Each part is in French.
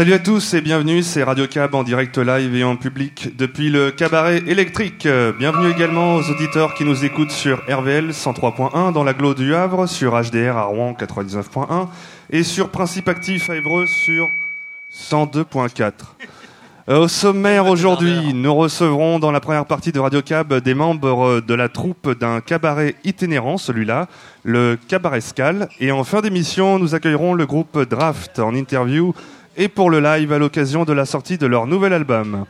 Salut à tous et bienvenue, c'est Radio Cab en direct live et en public depuis le cabaret électrique. Bienvenue également aux auditeurs qui nous écoutent sur RVL 103.1 dans la Glo du Havre, sur HDR à Rouen 99.1 et sur Principe Actif à Évreux sur 102.4. Euh, au sommaire aujourd'hui, nous recevrons dans la première partie de Radio Cab des membres de la troupe d'un cabaret itinérant, celui-là, le Cabaret Scal. Et en fin d'émission, nous accueillerons le groupe Draft en interview et pour le live à l'occasion de la sortie de leur nouvel album.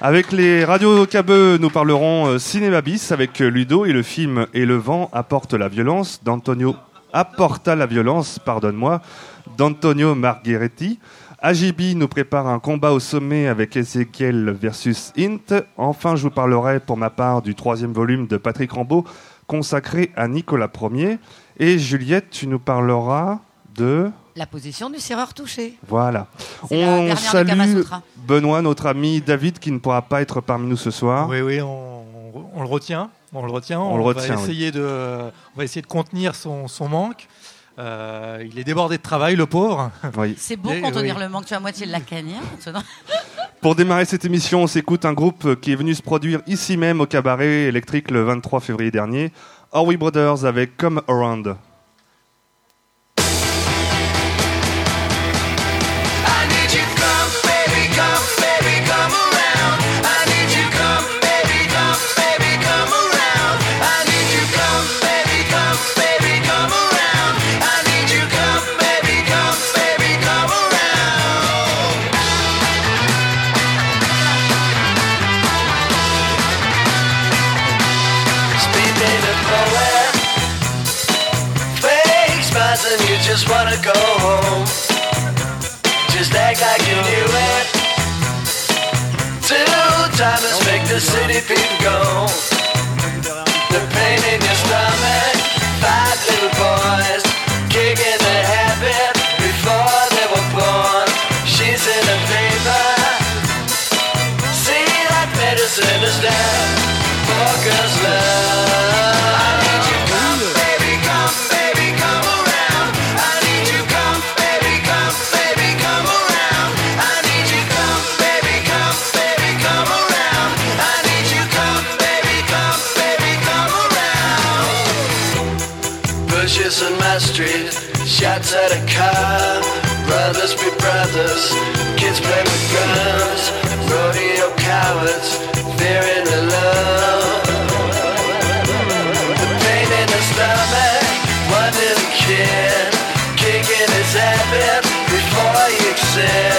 Avec les radios cabeux, nous parlerons euh, cinéma bis avec Ludo et le film Et le vent apporte la violence d'Antonio apporta la violence, pardonne-moi, d'Antonio Margheretti. AGB nous prépare un combat au sommet avec Ezekiel versus Int. Enfin, je vous parlerai pour ma part du troisième volume de Patrick Rambaud consacré à Nicolas Ier. Et Juliette, tu nous parleras de... La position du serreur touché. Voilà. On salue. Benoît, notre ami David, qui ne pourra pas être parmi nous ce soir. Oui, oui, on, on le retient. On le retient. On le retient, va essayer de, on va essayer de contenir son, son manque. Euh, il est débordé de travail, le pauvre. Oui. C'est beau contenir oui. le manque. Tu as moitié de la cagnière. maintenant. Pour démarrer cette émission, on s'écoute un groupe qui est venu se produire ici même au cabaret électrique le 23 février dernier, Orwy Brothers avec Come Around. Go home. Just act like you knew it. Two timers make the city people go. The pain in your stomach. Five little boys kicking the habit before they were born. She's in a paper. See that medicine is down shots at a car. Brothers be brothers, kids play with guns. Rodeo cowards, fearing the love. The pain in the stomach, one little kid kicking his habit before he exists.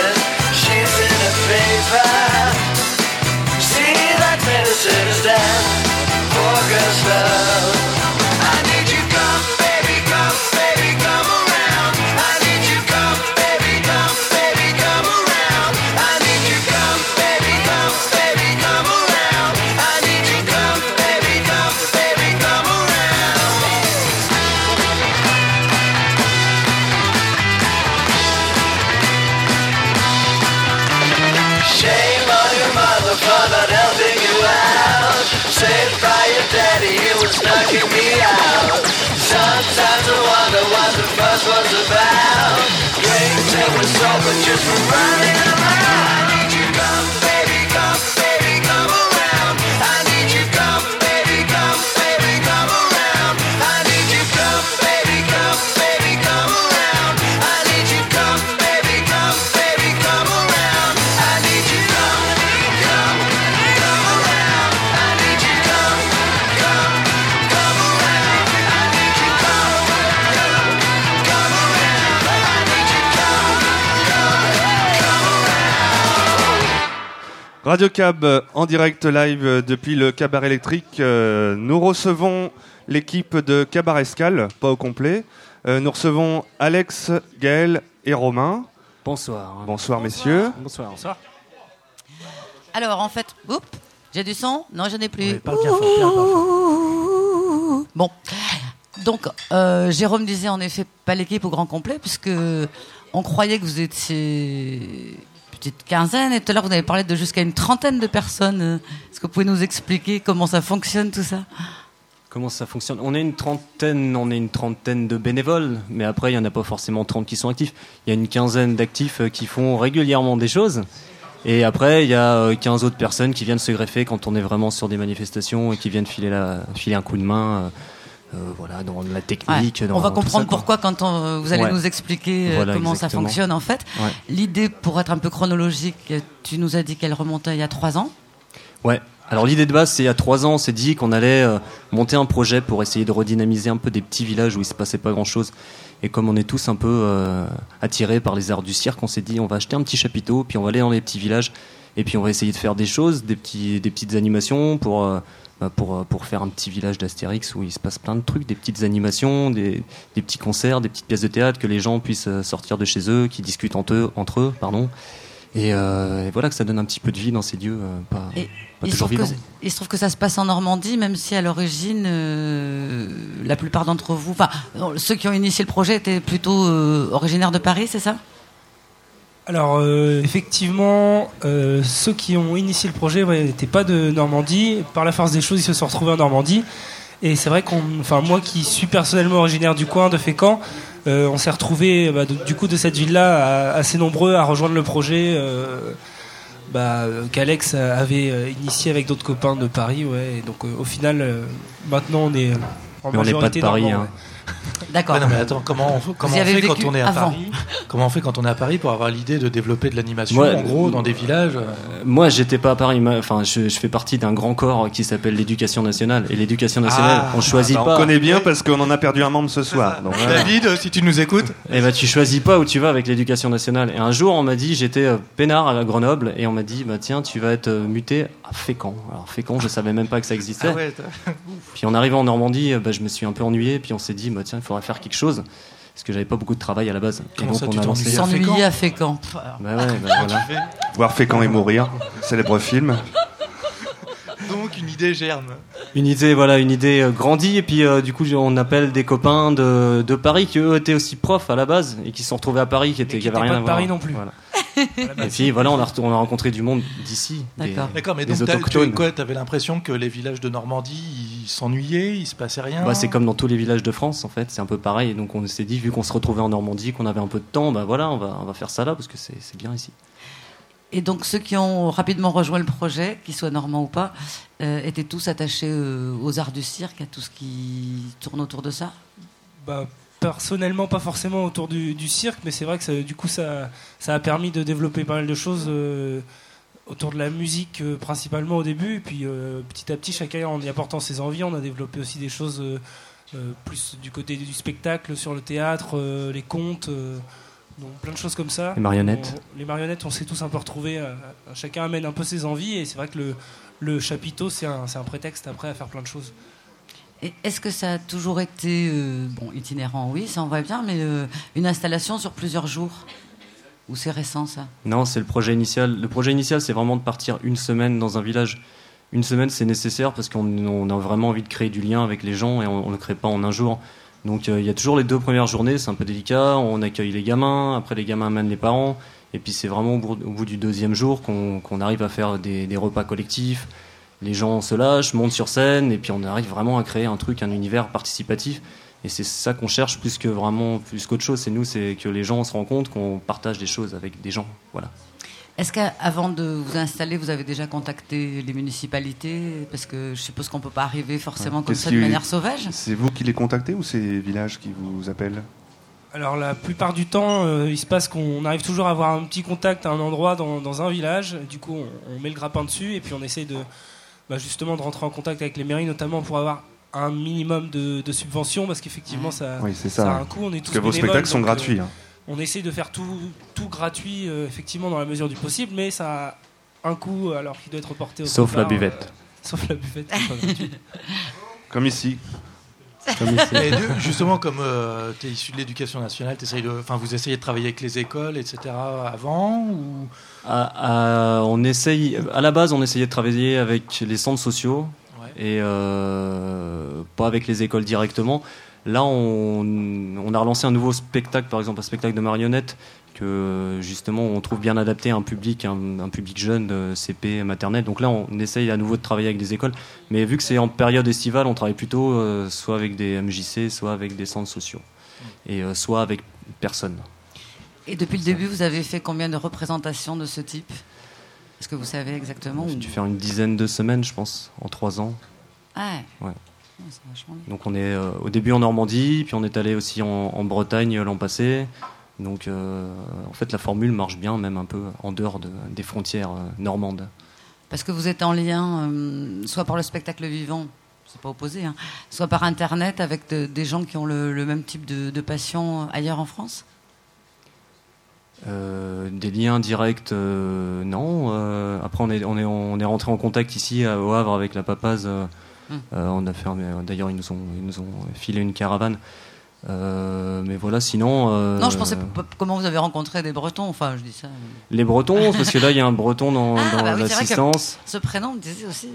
Sometimes I wonder what the about. You just running Radio Cab euh, en direct live euh, depuis le cabaret électrique. Euh, Nous recevons l'équipe de Cabaret Scal, pas au complet. Nous recevons Alex, Gaël et Romain. Bonsoir. Bonsoir messieurs. Bonsoir. Bonsoir. Alors, en fait, oups, j'ai du son? Non, je n'ai plus. Oui, parle bien fort, parle bien fort. Ouh. Bon. Donc, euh, Jérôme disait en effet pas l'équipe au grand complet, puisque on croyait que vous étiez petite quinzaine, et tout à l'heure vous avez parlé de jusqu'à une trentaine de personnes. Est-ce que vous pouvez nous expliquer comment ça fonctionne tout ça? Comment ça fonctionne? On est une trentaine, on est une trentaine de bénévoles, mais après il y en a pas forcément 30 qui sont actifs. Il y a une quinzaine d'actifs euh, qui font régulièrement des choses. Et après, il y a euh, 15 autres personnes qui viennent se greffer quand on est vraiment sur des manifestations et qui viennent filer, la, filer un coup de main, euh, voilà, dans la Ouais. technique. dans On va ça, comprendre quoi. pourquoi quand on- vous allez Ouais. nous expliquer euh, Voilà, comment exactement. ça fonctionne en fait. Ouais. L'idée, pour être un peu chronologique, tu nous as dit qu'elle remontait il y a trois ans. Ouais. Alors l'idée de base, c'est il y a trois ans, on s'est dit qu'on allait euh, monter un projet pour essayer de redynamiser un peu des petits villages où il se passait pas grand-chose. Et comme on est tous un peu euh, attirés par les arts du cirque, on s'est dit on va acheter un petit chapiteau, puis on va aller dans les petits villages, et puis on va essayer de faire des choses, des, petits, des petites animations pour, pour, euh, pour faire un petit village d'Astérix où il se passe plein de trucs, des petites animations, des, des petits concerts, des petites pièces de théâtre, que les gens puissent euh, sortir de chez eux, qui discutent entre eux, entre eux pardon. Et, euh, et voilà que ça donne un petit peu de vie dans ces lieux, euh, pas, Et pas il toujours vivants. il se trouve que ça se passe en Normandie, même si à l'origine, euh, la plupart d'entre vous, enfin, ceux qui ont initié le projet étaient plutôt originaires de Paris, c'est ça? Alors euh, effectivement, euh, ceux qui ont initié le projet ouais, n'étaient pas de Normandie. Par la force des choses, ils se sont retrouvés en Normandie. Et c'est vrai qu'on, enfin moi qui suis personnellement originaire du coin de Fécamp, euh, on s'est retrouvés bah, du coup de cette ville-là assez nombreux à rejoindre le projet euh, bah, qu'Alex avait initié avec d'autres copains de Paris. Ouais. Et donc euh, au final, maintenant on est en Mais on n'est pas de Paris, normand, hein. ouais. D'accord. Ouais, non, mais attends, comment on, fait- comment on quand on est à avant. Paris Comment on fait quand on est à Paris pour avoir l'idée de développer de l'animation Ouais, en gros euh, dans des villages euh, Moi, j'étais pas à Paris. Enfin, je, je fais partie d'un grand corps qui s'appelle l'éducation nationale. Et l'éducation nationale, Ah, on choisit Bah, on pas. connaît bien parce qu'on en a perdu un membre ce soir. Donc, voilà. David, si tu nous écoutes, Et bah, tu choisis pas où tu vas avec l'éducation nationale. Et un jour, on m'a dit, j'étais euh, peinard à Grenoble, et on m'a dit, bah tiens, tu vas être euh, muté à Fécamp. Alors Fécamp, je savais même pas que ça existait. Ah ouais, Puis en arrivant en Normandie, euh, bah, je me suis un peu ennuyé. Puis on s'est dit, bah tiens, il faudrait faire quelque chose, parce que j'avais pas beaucoup de travail à la base. Comment et donc ça, on tu a lancé. S'ennuyer à Fécamp. Bah ouais, bah voilà. Voir Fécamp et mourir, célèbre film. donc une idée germe. Une idée, voilà, une idée euh, grandie. Et puis, euh, du coup, on appelle des copains de, de Paris qui, eux, étaient aussi profs à la base et qui se sont retrouvés à Paris, qui, étaient, qui qui avaient étaient rien pas à de voir. Paris non plus. Voilà. Et puis, voilà, on a, on a rencontré du monde d'ici. D'accord. D'accord, mais Des donc autochtones. tu quoi T'avais l'impression que les villages de Normandie, ils s'ennuyaient, il se passait rien Bah, c'est comme dans tous les villages de France, en fait. C'est un peu pareil. Et donc, on s'est dit, vu qu'on se retrouvait en Normandie, qu'on avait un peu de temps, bah voilà, on va, on va faire ça là parce que c'est c'est bien ici. Et donc ceux qui ont rapidement rejoint le projet, qu'ils soient normands ou pas, euh, étaient tous attachés euh, aux arts du cirque, à tout ce qui tourne autour de ça? Bah, personnellement, pas forcément autour du, du cirque, mais c'est vrai que ça- du coup, ça, ça a permis de développer pas mal de choses euh, autour de la musique, euh, principalement au début. Et puis, euh, petit à petit, chacun en y apportant ses envies, on a développé aussi des choses plus du côté du spectacle, sur le théâtre, les contes. donc plein de choses comme ça. Les marionnettes. On- les marionnettes, on s'est tous un peu retrouvés. chacun amène un peu ses envies, et c'est vrai que le, le chapiteau, c'est un, c'est un prétexte après à faire plein de choses. Est-ce que ça a toujours été, euh, bon, itinérant, oui, ça on voit bien, mais euh, une installation sur plusieurs jours? Ou c'est récent ça? Non, c'est le projet initial. Le projet initial, c'est vraiment de partir une semaine dans un village. Une semaine, c'est nécessaire parce qu'on on a vraiment envie de créer du lien avec les gens et on ne le crée pas en un jour. Donc euh, il y a toujours les deux premières journées, c'est un peu délicat. On accueille les gamins, après les gamins amènent les parents. Et puis c'est vraiment au bout, du deuxième jour qu'on arrive à faire des repas collectifs. Les gens se lâchent, montent sur scène et puis on arrive vraiment à créer un truc, un univers participatif. Et c'est ça qu'on cherche plus que vraiment, plus qu'autre chose. C'est nous, c'est que les gens se rendent compte qu'on partage des choses avec des gens. Voilà. Est-ce qu'avant de vous installer, vous avez déjà contacté les municipalités? Parce que je suppose qu'on ne peut pas arriver forcément comme ça de manière sauvage. C'est vous qui les contactez ou c'est les villages qui vous appellent? Alors la plupart du temps, euh, il se passe qu'on arrive toujours à avoir un petit contact à un endroit dans, dans un village. Du coup, on, on met le grappin dessus et puis on essaie de bah, justement de rentrer en contact avec les mairies, notamment pour avoir un minimum de, de subventions, parce qu'effectivement ça, Oui, c'est ça a un coût. On est tous Parce que vos spectacles sont donc, euh, gratuits. hein. on essaie de faire tout, tout gratuit, euh, effectivement, dans la mesure du possible, mais ça a un coût alors qu'il doit être reporté au Sauf la buvette. euh, sauf la buvette. Comme ici. Comme ici. Et de- justement, comme tu es issu de l'éducation nationale, t'essayes de, enfin, vous essayez de travailler avec les écoles, etc. avant ou... À- à- on essaye, à la base, on essayait de travailler avec les centres sociaux Ouais. et euh, pas avec les écoles directement. Là, on, on a relancé un nouveau spectacle, par exemple un spectacle de marionnettes, que justement on trouve bien adapté à un public, un, un public jeune, de CP, maternelle. Donc là, on essaye à nouveau de travailler avec des écoles. Mais vu que c'est en période estivale, on travaille plutôt euh, soit avec des MJC, soit avec des centres sociaux. Et euh, soit avec personne. Et depuis le début, vous avez fait combien de représentations de ce type? Est-ce que vous savez exactement J'ai dû faire une dizaine de semaines, je pense, en trois ans. Ah, Ouais. Donc on est euh, au début en Normandie, puis on est allé aussi en, en Bretagne l'an passé. Donc euh, en fait la formule marche bien, même un peu en dehors de- des frontières euh, normandes. Parce que vous êtes en lien, soit par le spectacle vivant, c'est pas opposé, hein, soit par Internet avec de- des gens qui ont le, le même type de, de passion ailleurs en France? Euh, des liens directs, euh, non. Euh, après on est, on, est, on est rentré en contact ici à- au Havre avec la Papaz. euh, Hmm. euh, on a fait, un- d'ailleurs ils nous ont, ils nous ont filé une caravane. Euh, mais voilà, sinon. euh, Non, je pensais comment vous avez rencontré des Bretons, enfin je dis ça. Les Bretons, parce que là il y a un Breton dans, Ah, dans bah oui, l'assistance. Ce prénom me disait aussi.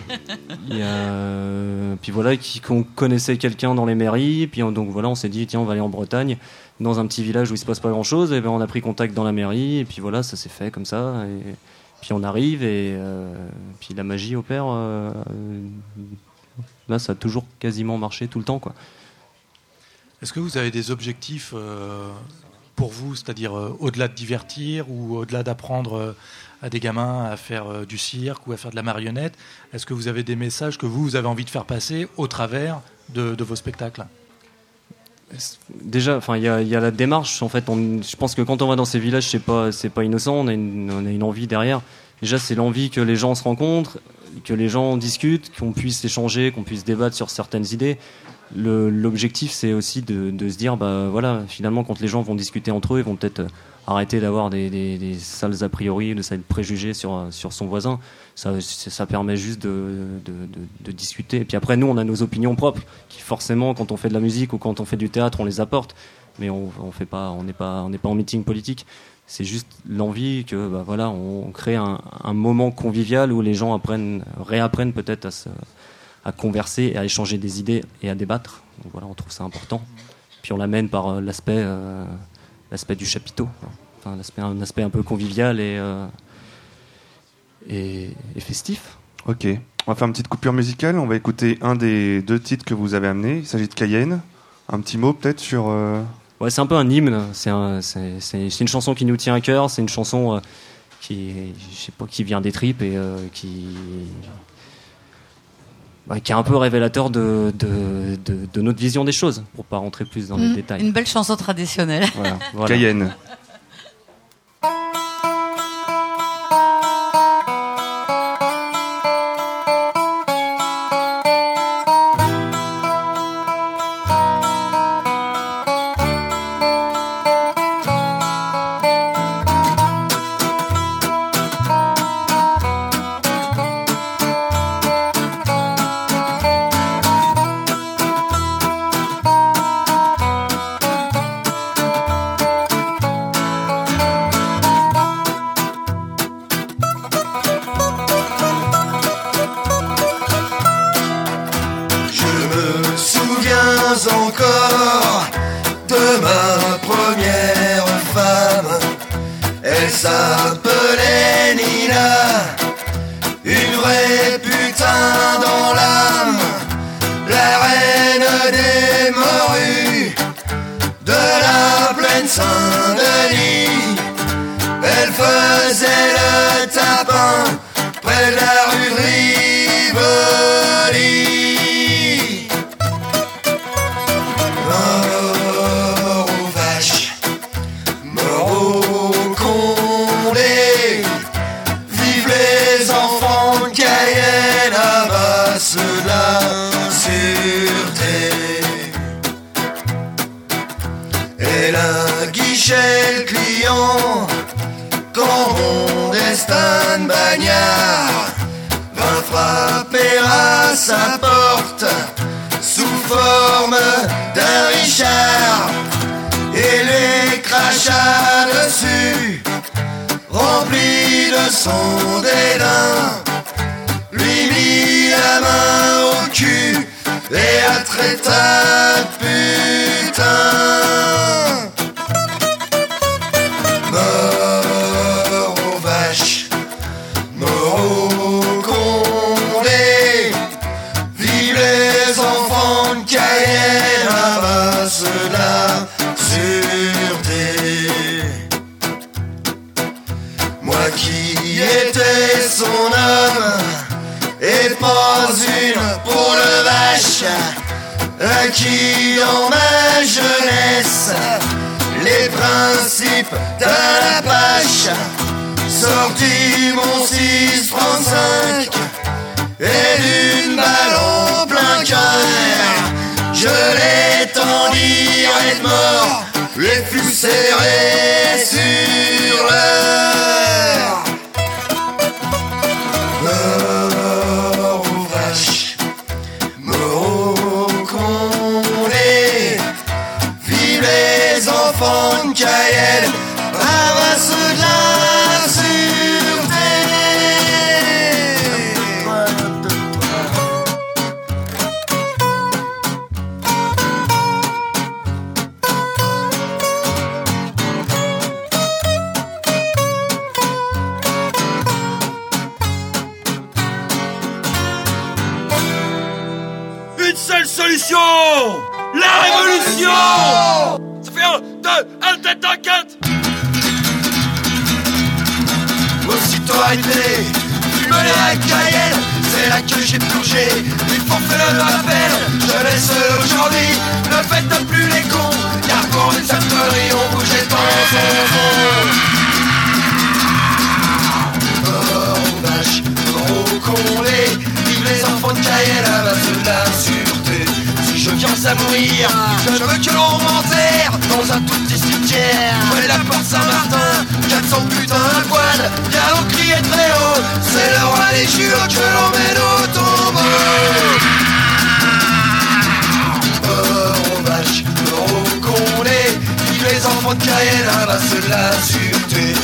Il y a, puis voilà, qu'on connaissait quelqu'un dans les mairies, puis on- donc voilà, on s'est dit tiens, on va aller en Bretagne, dans un petit village où il se passe pas grand chose, et ben on a pris contact dans la mairie, et puis voilà, ça s'est fait comme ça, et puis on arrive, et euh, puis la magie opère. euh, euh, là, ça a toujours quasiment marché tout le temps, quoi. Est-ce que vous avez des objectifs euh, pour vous, c'est-à-dire euh, au-delà de divertir ou au-delà d'apprendre euh, à des gamins à faire du cirque ou à faire de la marionnette Est-ce que vous avez des messages que vous, avez envie de faire passer au travers de, vos spectacles? Déjà, enfin, il y a, la démarche. En fait, je pense que quand on va dans ces villages, c'est pas, pas innocent. On a une envie derrière. Déjà, c'est l'envie que les gens se rencontrent, que les gens discutent, qu'on puisse échanger, qu'on puisse débattre sur certaines idées. L'objectif, c'est aussi de, de se dire, bah voilà, finalement, quand les gens vont discuter entre eux, ils vont peut-être euh, arrêter d'avoir des, des, des sales a priori, de sales préjugés sur, euh, sur son voisin. Ça, ça permet juste de, de, de, discuter. Et puis après, nous, on a nos opinions propres, qui forcément, quand on fait de la musique ou quand on fait du théâtre, on les apporte. Mais on, on fait pas, on n'est pas, on n'est pas en meeting politique. C'est juste l'envie que, bah voilà, on crée un, un moment convivial où les gens apprennent, réapprennent peut-être à se, à converser et à échanger des idées et à débattre. Donc voilà, on trouve ça important. Puis on l'amène par euh, l'aspect, euh, l'aspect du chapiteau, enfin l'aspect, un aspect un peu convivial et, euh, et, et festif. Ok. On va faire une petite coupure musicale. On va écouter un des deux titres que vous avez amenés. Il s'agit de Cayenne. Un petit mot peut-être sur. euh, Ouais, c'est un peu un hymne. C'est, un- c'est, c'est- c'est une chanson qui nous tient à cœur. C'est une chanson euh, qui, je sais pas, qui vient des tripes et euh, qui, bah, qui est un peu révélateur de, de, de, de notre vision des choses, pour pas rentrer plus dans les Mm, détails. Une belle chanson traditionnelle. Voilà, voilà. Cayenne. Et à putain. De la pâche, sorti mon 635 et d'une balle en plein cœur. Je tendu être mort, les fus serrés sur l'heure. Ça fait un, deux, un tête Aussitôt arrêté, tu me l'as à Cayenne, c'est là que j'ai plongé. Il faut faire le rappel, je laisse aujourd'hui, ne faites plus les cons, car pour une connerie, on bougeait dans son mort aux condés, vive les enfants de Cayenne, à base de la je viens à mourir, je veux que l'on m'enterre dans un tout petit cimetière. Ouais, la porte Saint-Martin, 400 putains à poil, viens crier très haut, c'est le roi des jures que l'on mène au tombeau. Vaches, mort aux condés, vive les enfants de Cayenne, à base de la sûreté.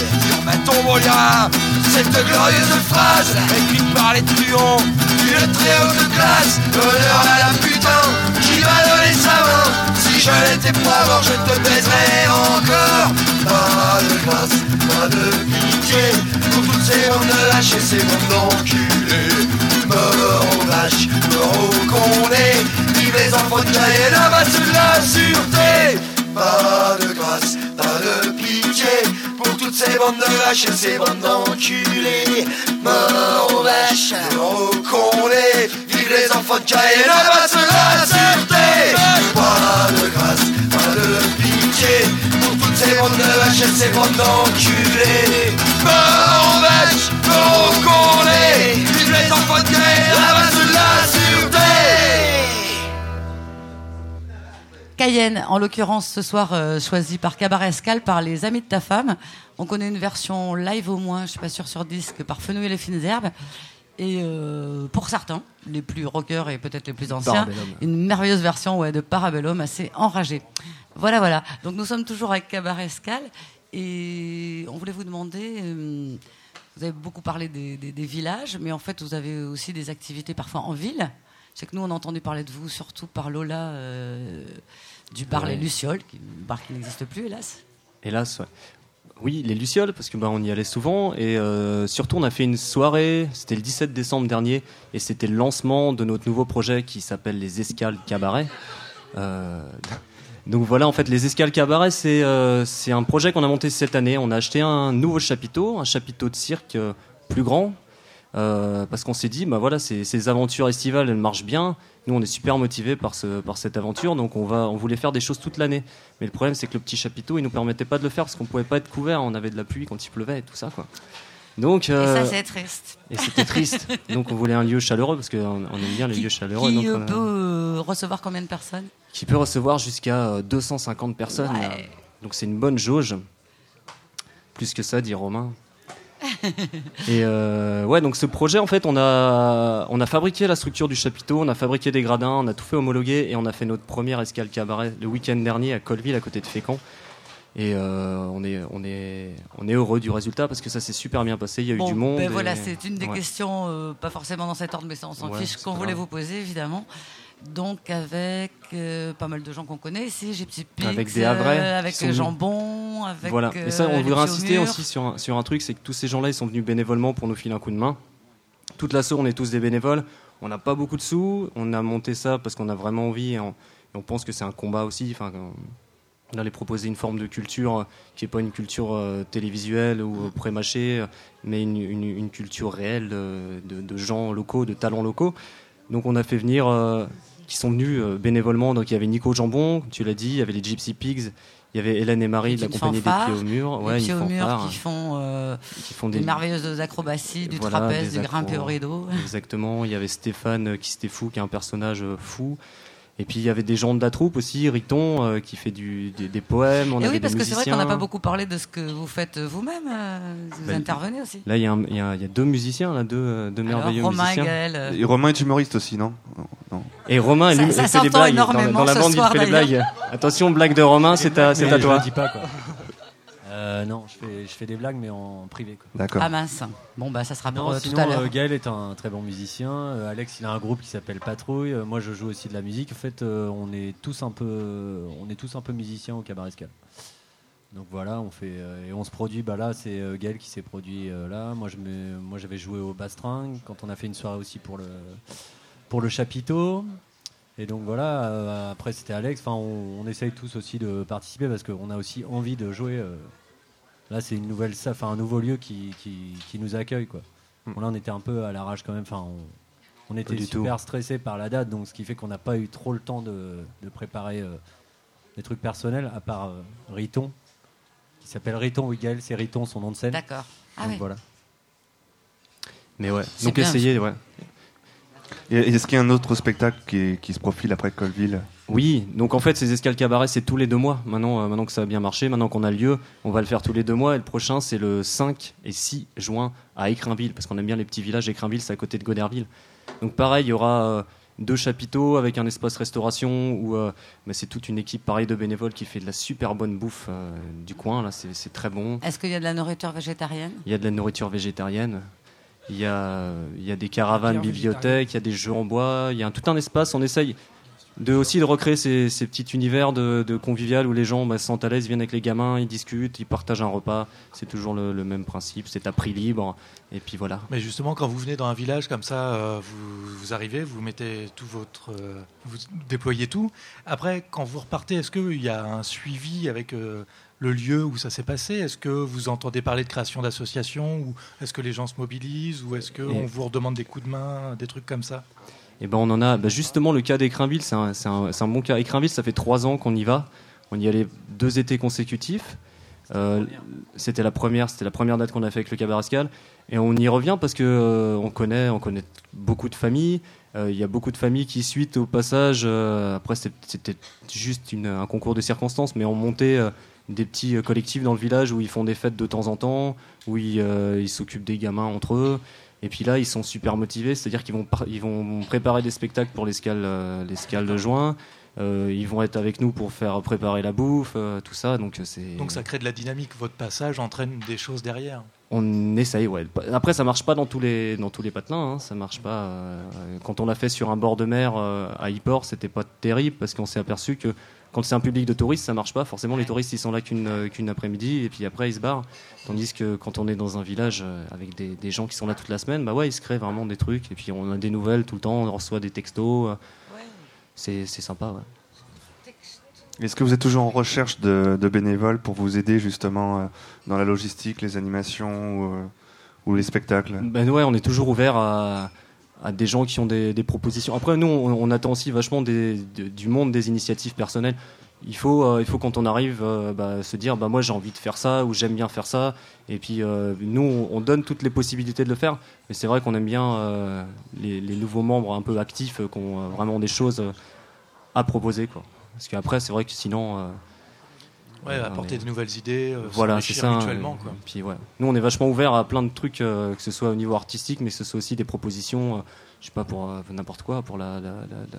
Sur ma tombe on lira cette glorieuse phrase, écrite par les truands d'une très haute classe. Honneur à la putain qui m'a donné sa main. Si je n'étais pas mort, je te baiserais encore. Pas de grâce, pas de pitié pour toutes ces bandes de lâches et ces bandes d'enculés. Mort aux vaches, mort aux condés, vive les enfants de Cayenne, base de la sûreté. Pas de grâce, pas de pitié pour toutes ces bandes de lâches et ces bandes d'enculés. Mort aux vaches, mort aux vive les enfants de à base de la sûreté. Pas de grâce, pas de pitié pour toutes ces bandes de lâches et ces bandes d'enculés. Mort aux vaches, mort aux vive les enfants de base de la sûreté. Cayenne, en l'occurrence ce soir euh, choisi par Cabaret Escal par les Amis de ta femme. On connaît une version live au moins, je suis pas sûre sur disque, par Fenouil et les fines herbes. Et euh, pour certains, les plus rockers et peut-être les plus anciens, une merveilleuse version ouais, de Parabellum assez enragée. Voilà, voilà. Donc nous sommes toujours avec Cabaret Escal et on voulait vous demander, euh, vous avez beaucoup parlé des, des- des villages, mais en fait vous avez aussi des activités parfois en ville. Sais que nous on a entendu parler de vous surtout par Lola euh, du bar Ouais. Les Lucioles, qui, bar qui n'existe plus hélas. Hélas, ouais. Oui, les Lucioles, parce que bah, on y allait souvent. Et euh, surtout, on a fait une soirée, c'était le 17 décembre dernier, et c'était le lancement de notre nouveau projet qui s'appelle les Escales Cabaret. Euh, donc voilà, en fait, les Escales Cabaret, c'est euh, c'est un projet qu'on a monté cette année. On a acheté un nouveau chapiteau, un chapiteau de cirque plus grand, euh, parce qu'on s'est dit, bah voilà, ces, ces aventures estivales, elles marchent bien. Nous, on est super motivés par, ce, par cette aventure, donc on, va, on voulait faire des choses toute l'année. Mais le problème, c'est que le petit chapiteau, il nous permettait pas de le faire parce qu'on pouvait pas être couvert. On avait de la pluie quand il pleuvait et tout ça, quoi. Donc, Et euh, ça c'est triste. et c'était triste. donc, on voulait un lieu chaleureux parce qu'on on aime bien les Qui, lieux chaleureux. qui, donc, euh, peut euh, recevoir combien de personnes? Qui peut recevoir jusqu'à euh, 250 personnes. Ouais. Donc c'est une bonne jauge. Plus que ça, dit Romain. Et euh, ouais, donc ce projet, en fait, on a, on a fabriqué la structure du chapiteau, on a fabriqué des gradins, on a tout fait homologuer et on a fait notre première escale cabaret le week-end dernier à Colville, à côté de Fécamp. Et euh, on, est, on, est, on est heureux du résultat parce que ça s'est super bien passé, il y a eu du monde. ben et- voilà, c'est une des ouais. questions, euh, pas forcément dans cet ordre, mais ça on s'en Ouais, fiche, qu'on voulait vous poser évidemment. Donc avec euh, pas mal de gens qu'on connaît ici, Gypsy Pigs, Avec des Havrais euh, avec sont euh, venus. Jambon, avec Voilà. euh, Et ça, on les voudrait insister aussi sur un, sur un truc, c'est que tous ces gens-là, ils sont venus bénévolement pour nous filer un coup de main. Toute l'asso, on est tous des bénévoles. On n'a pas beaucoup de sous. On a monté ça parce qu'on a vraiment envie et on, et on pense que c'est un combat aussi. Enfin, on allait proposer une forme de culture qui n'est pas une culture euh, télévisuelle ou pré-mâchée, mais une, une- une culture réelle de, de gens locaux, de talents locaux. Donc on a fait venir, euh, qui sont venus euh, bénévolement. Donc il y avait Nico Jambon, tu l'as dit, il y avait les Gypsy Pigs, il y avait Hélène et Marie de la compagnie fanfare, des Pieds au mur, Les ouais, pieds une au mur qui font, euh, qui font des, des merveilleuses acrobaties, du voilà, trapèze, du grimper au rideau. Exactement. Il y avait Stéphane euh, qui c'était fou, qui est un personnage fou. Et puis il y avait des gens de la troupe aussi, Riton euh, qui fait du, des, des poèmes. On Et avait oui, parce des que c'est vrai qu'on n'a pas beaucoup parlé de ce que vous faites vous-même. euh, Vous Bah, intervenez aussi. Là, il y, a un- il y y a deux musiciens, là, deux, euh, deux Alors, merveilleux Romain et musiciens. Gaël. euh, Et Romain est humoriste aussi, non? Non. Et Romain, Ça- lui, ça il fait des blagues. Dans, dans la bande, soir, il fait des blagues. Attention, blague de Romain, c'est à, à je toi. le dis pas, quoi. Euh, non, je fais, je fais des blagues, mais en privé. Quoi. D'accord. Ah mince. Bon, bah ça sera pour Non, euh, sinon, tout à l'heure. euh, Gaël est un très bon musicien. Euh, Alex, il a un groupe qui s'appelle Patrouille. Euh, moi, je joue aussi de la musique. En fait, euh, on est tous un peu, on est tous un peu musiciens au Cabaret Escal. Donc voilà, on fait euh, et on se produit. Bah là, c'est euh, Gaël qui s'est produit euh, là. Moi, je me- moi, j'avais joué au Bastring quand on a fait une soirée aussi pour le pour le chapiteau. Et donc voilà. euh, après, c'était Alex. Enfin, on, on essaye tous aussi de participer parce qu'on a aussi envie de jouer. euh, Là, c'est une nouvelle, enfin un nouveau lieu qui, qui, qui nous accueille, quoi. Bon, là, on était un peu à l'arrache quand même. Enfin, on, on était du super stressé par la date, donc ce qui fait qu'on n'a pas eu trop le temps de, de préparer euh, des trucs personnels, à part euh, Riton, qui s'appelle Riton Wigel. C'est Riton, son nom de scène. D'accord. Ah Donc oui. voilà. Mais ouais. Donc bien. essayez, ouais. Est-ce qu'il y a un autre spectacle qui, qui se profile après Colville? Oui, donc en fait, ces escales cabaret, c'est tous les deux mois. Maintenant, euh, maintenant que ça a bien marché, maintenant qu'on a lieu, on va le faire tous les deux mois. Et le prochain, c'est le 5 et 6 juin à Écrinville, parce qu'on aime bien les petits villages. Écrinville, c'est à côté de Goderville. Donc pareil, il y aura euh, deux chapiteaux avec un espace restauration où euh, mais c'est toute une équipe pareil de bénévoles qui fait de la super bonne bouffe du coin. Là, c'est très bon. Est-ce qu'il y a de la nourriture végétarienne? Il y a de la nourriture végétarienne. Il y a, il y a des caravanes, bibliothèques, il y a des jeux en bois, il y a un- tout un espace. On essaye de aussi de recréer ces, ces petits univers de, de convivial où les gens bah, se sentent à l'aise, viennent avec les gamins, ils discutent, ils partagent un repas. C'est toujours le, le même principe, c'est à prix libre. Et puis voilà. Mais justement, quand vous venez dans un village comme ça, euh, vous, vous arrivez, vous mettez tout votre, euh, vous déployez tout. Après, quand vous repartez, est-ce qu'il y a un suivi avec euh, le lieu où ça s'est passé? Est-ce que vous entendez parler de création d'associations ou est-ce que les gens se mobilisent ou est-ce qu'on vous redemande des coups de main, des trucs comme ça? Et ben on en a bah, justement le cas d'Écrinville, c'est un, c'est un- c'est un bon cas. Écrinville, ça fait trois ans qu'on y va. On y allait deux étés consécutifs. Euh, c'était la première, c'était la première date qu'on a fait avec le Cabarascal, et on y revient parce que euh, on connaît, on connaît beaucoup de familles. Euh, Il y a beaucoup de familles qui suite au passage. euh, après, c'était juste une- un concours de circonstances, mais on montait euh, des petits euh, collectifs dans le village où ils font des fêtes de temps en temps, où euh, ils s'occupent des gamins entre eux. Et puis là, ils sont super motivés, c'est-à-dire qu'ils vont, ils vont préparer des spectacles pour l'escale, euh, l'escale de juin. Euh, ils vont être avec nous pour faire préparer la bouffe, euh, tout ça. Donc c'est. Donc ça crée de la dynamique. Votre passage entraîne des choses derrière. On essaye, ouais. Après, ça marche pas dans tous les dans tous les patelins. Hein. Ça marche pas. euh, Quand on l'a fait sur un bord de mer à Yport, c'était pas terrible parce qu'on s'est aperçu que quand c'est un public de touristes, ça marche pas. Forcément, les touristes ils sont là qu'une euh, qu'une après-midi et puis après ils se barrent. Tandis que quand on est dans un village euh, avec des, des gens qui sont là toute la semaine, bah ouais, il se crée vraiment des trucs et puis on a des nouvelles tout le temps. On reçoit des textos. euh, C'est c'est sympa. Ouais. Est-ce que vous êtes toujours en recherche de, de bénévoles pour vous aider justement euh, dans la logistique, les animations ou, euh, ou les spectacles? Ben ouais, on est toujours ouvert à, à des gens qui ont des, propositions. Après, nous, on, attend aussi vachement du monde des initiatives personnelles. Il faut, euh, il faut quand on arrive, euh, bah, se dire, bah, moi j'ai envie de faire ça ou j'aime bien faire ça. Et puis euh, nous, on, on donne toutes les possibilités de le faire. Mais c'est vrai qu'on aime bien les, les nouveaux membres un peu actifs, qui ont vraiment des choses à proposer. Quoi. Parce qu'après, c'est vrai que sinon. Ouais, apporter est- des nouvelles idées, euh, voilà, c'est ça. mutuellement. Quoi. Puis ouais. Nous, on est vachement ouvert à plein de trucs, euh, que ce soit au niveau artistique, mais que ce soit aussi des propositions, euh, je sais pas, pour n'importe quoi, pour la, la- la- la-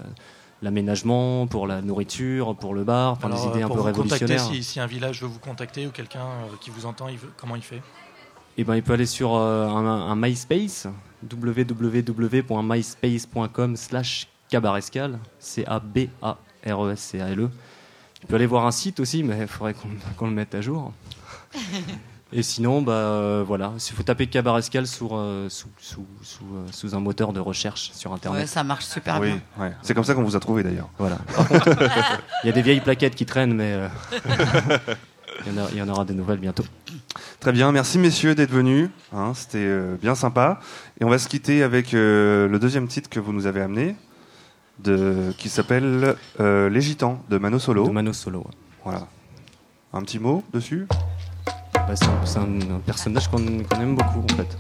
l'aménagement, pour la nourriture, pour le bar, enfin Alors, des idées un pour peu révolutionnaires. si, si un village veut vous contacter ou quelqu'un euh, qui vous entend, il veut- comment il fait? Et ben, il peut aller sur euh, un, un MySpace, www.myspace.com/slash Cabarescal, C-A-B-A-R-E-S-C-A-L-E. Tu peux aller voir un site aussi, mais il faudrait qu'on le mette à jour. Et sinon, bah euh, voilà, il faut taper Cabarescal euh, sous, sous, sous, euh, sous un moteur de recherche sur internet. Ouais, ça marche super Oui, bien. ouais. c'est comme ça qu'on vous a trouvé d'ailleurs. Voilà. Il y a des vieilles plaquettes qui traînent, mais euh, il y, en a- il y en aura des nouvelles bientôt. Très bien, merci messieurs d'être venus. hein, C'était euh, bien sympa. Et on va se quitter avec euh, le deuxième titre que vous nous avez amené, de, qui s'appelle euh, Les Gitans de Mano Solo. De Mano Solo. ouais. Voilà. Un petit mot dessus? Bah, c'est un, personnage qu'on qu'on aime beaucoup en fait.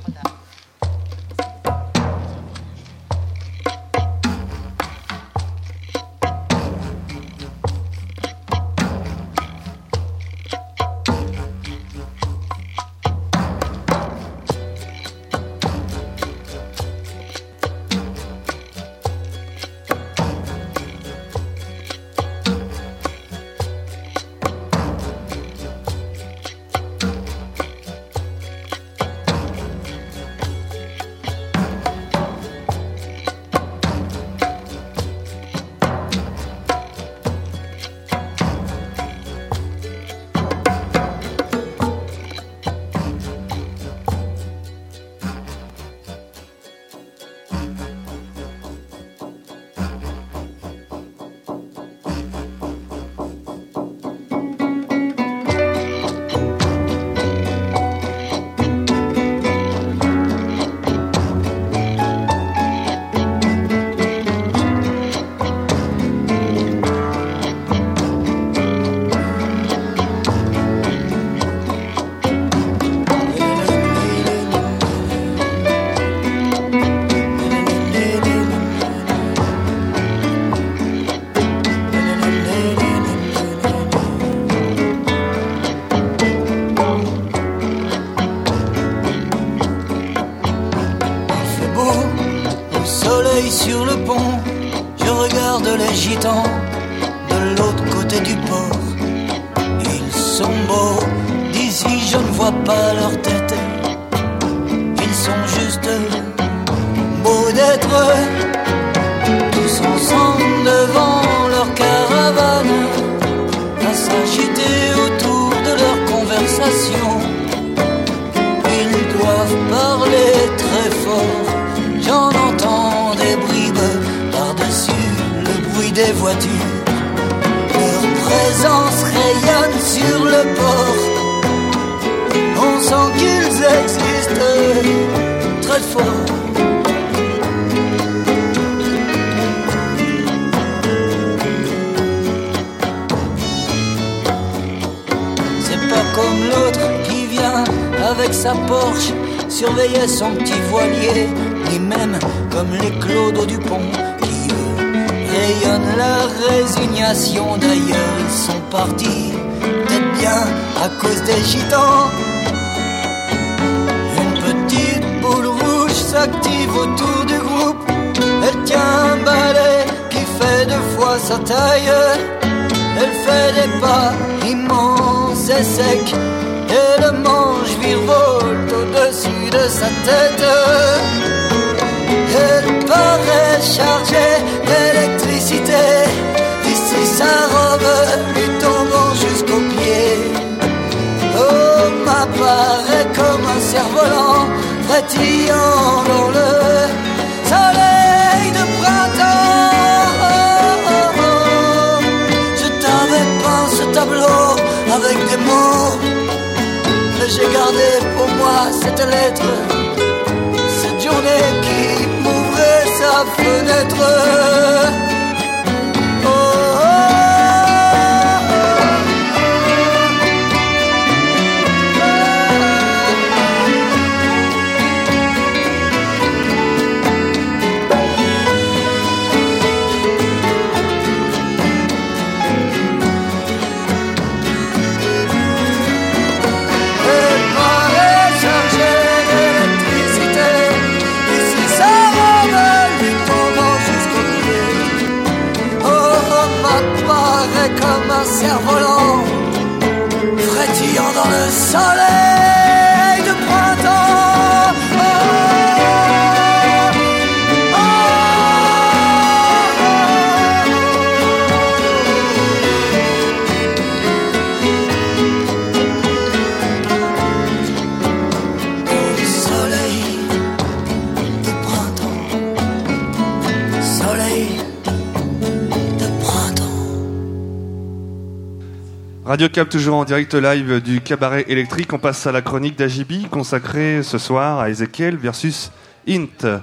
Radio Cap toujours en direct live du cabaret électrique. On passe à la chronique d'Ajibi consacrée ce soir à Ezekiel versus Int.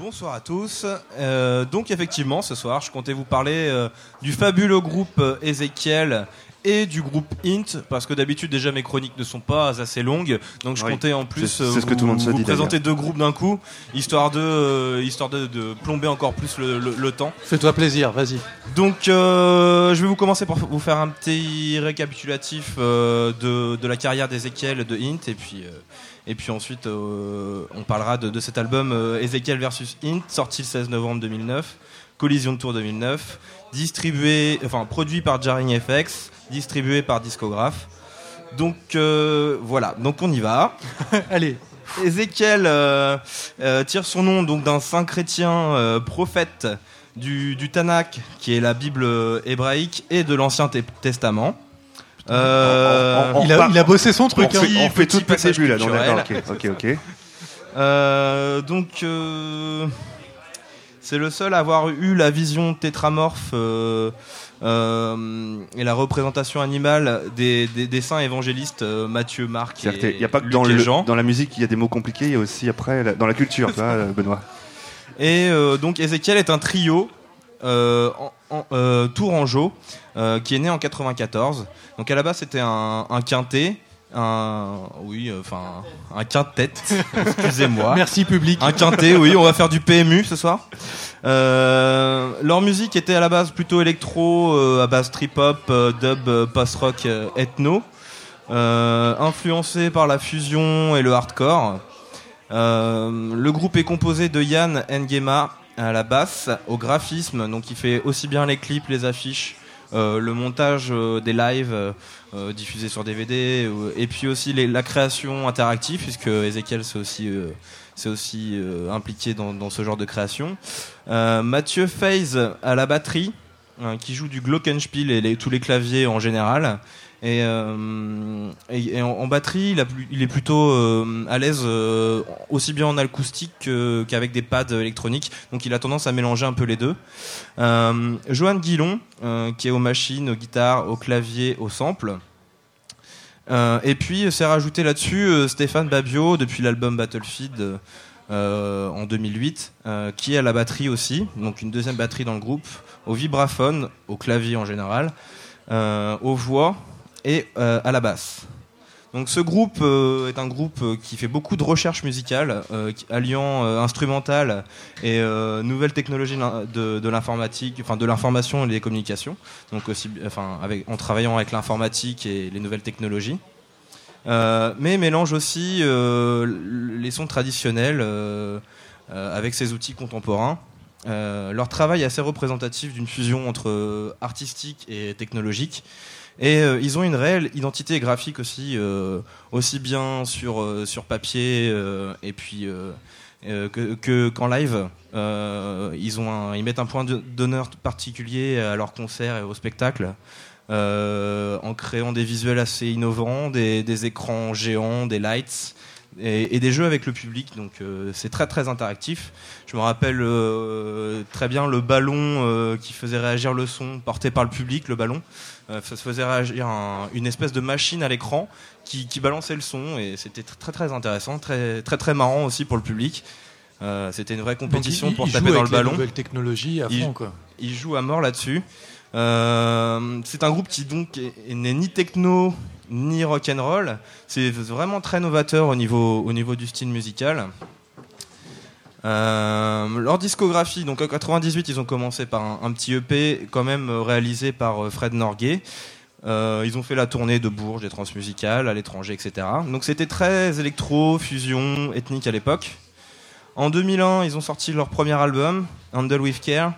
Bonsoir à tous. Euh, donc effectivement, ce soir, je comptais vous parler euh, du fabuleux groupe euh, Ezekiel et du groupe Int, parce que d'habitude déjà mes chroniques ne sont pas assez longues, donc je Oui. comptais en plus C'est- euh, c'est ce que vous, tout le monde se vous dit, présenter deux groupes d'un coup, histoire de, euh, histoire de, de plomber encore plus le, le- le temps. Fais-toi plaisir, vas-y. Donc, euh, je vais vous commencer par vous faire un petit récapitulatif euh, de, de la carrière d'Ezekiel de Int, et puis, euh, et puis ensuite, euh, on parlera de, de cet album euh, Ezekiel versus Int, sorti le 16 novembre 2009, Collision de Tour 2009, distribué, enfin produit par Jarring FX, distribué par Discograph. Donc euh, voilà, donc on y va. Allez. Ézéchiel euh, euh, tire son nom donc d'un saint chrétien euh, prophète du, du Tanakh, qui est la Bible hébraïque, et de l'Ancien Te- Testament. Euh, On- on- on Il a, part- il a bossé son truc. on hein. fait, on fait tout le passage début là, donc culturel. d'accord, ok, ok, ok. Euh, donc, euh, c'est le seul à avoir eu la vision tétramorphe et la représentation animale des, des, des saints évangélistes euh, Matthieu, Marc et Il n'y a pas que dans, le- Jean. dans la musique il y a des mots compliqués, il y a aussi après la- dans la culture, tu vois, euh, Benoît. Et euh, donc Ezekiel est un trio euh, en, en- euh, tourangeau euh, qui est né en 94. Donc à la base c'était un, un quintet, un oui, euh, enfin un quintet. Excusez-moi. Merci public. Un quintet, oui, on va faire du PMU ce soir. Euh, leur musique était à la base plutôt électro, euh, à base trip-hop, euh, dub, post-rock, ethno, influencé par la fusion et le hardcore. Le groupe est composé de Yann Ngema à la basse, au graphisme, donc il fait aussi bien les clips, les affiches, le montage des lives diffusés sur DVD, et puis aussi la création interactive, puisque Ezekiel c'est aussi, c'est aussi euh, impliqué dans, ce genre de création. Euh, Mathieu Faze à la batterie, euh, qui joue du glockenspiel et tous les claviers en général. Et, euh, en, batterie, il, est plutôt à l'aise aussi bien en acoustique que- qu'avec des pads électroniques. Donc il a tendance à mélanger un peu les deux. Johan Guillon, qui est aux machines, aux guitares, au clavier, au sample. Euh, et puis s'est rajouté là-dessus euh, Stéphane Babio depuis l'album Battlefield euh, en 2008, euh, qui est à la batterie aussi, donc une deuxième batterie dans le groupe, au vibraphone, au clavier en général, aux voix et à la basse. Donc ce groupe euh, est un groupe euh, qui fait beaucoup de recherche musicale, euh, alliant euh, instrumental et nouvelles technologies de, l'informatique, enfin de l'information et des communications. Donc aussi, en travaillant avec l'informatique et les nouvelles technologies. Mais mélange aussi les sons traditionnels avec ses outils contemporains. Leur travail est assez représentatif d'une fusion entre artistique et technologique. Et euh, ils ont une réelle identité graphique aussi, euh, aussi bien sur, euh, sur papier et puis que, que- qu'en live. Ils, ont ils mettent un point d'honneur particulier à leurs concerts et aux spectacles. en créant des visuels assez innovants, des écrans géants, des lights et, et des jeux avec le public. Donc euh, c'est très très interactif. Je me rappelle euh, très bien le ballon euh, qui faisait réagir le son porté par le public, le ballon. Ça se faisait réagir un- une espèce de machine à l'écran qui, qui balançait le son et c'était tr- très très intéressant, très très très marrant aussi pour le public. C'était une vraie compétition il- pour il taper dans avec le ballon. nouvelles technologies à Il- fond, quoi. Il joue à mort là-dessus. C'est un groupe qui donc est- est- n'est ni techno ni rock and roll. C'est vraiment très novateur au niveau, au niveau du style musical. Euh, leur discographie, donc en 98, ils ont commencé par un, petit EP quand même euh, réalisé par euh, Fred Norgay. Ils ont fait la tournée de Bourges, des transmusicales, à l'étranger, etc. Donc c'était très électro, fusion, ethnique à l'époque. En 2001, ils ont sorti leur premier album, Handle with Care,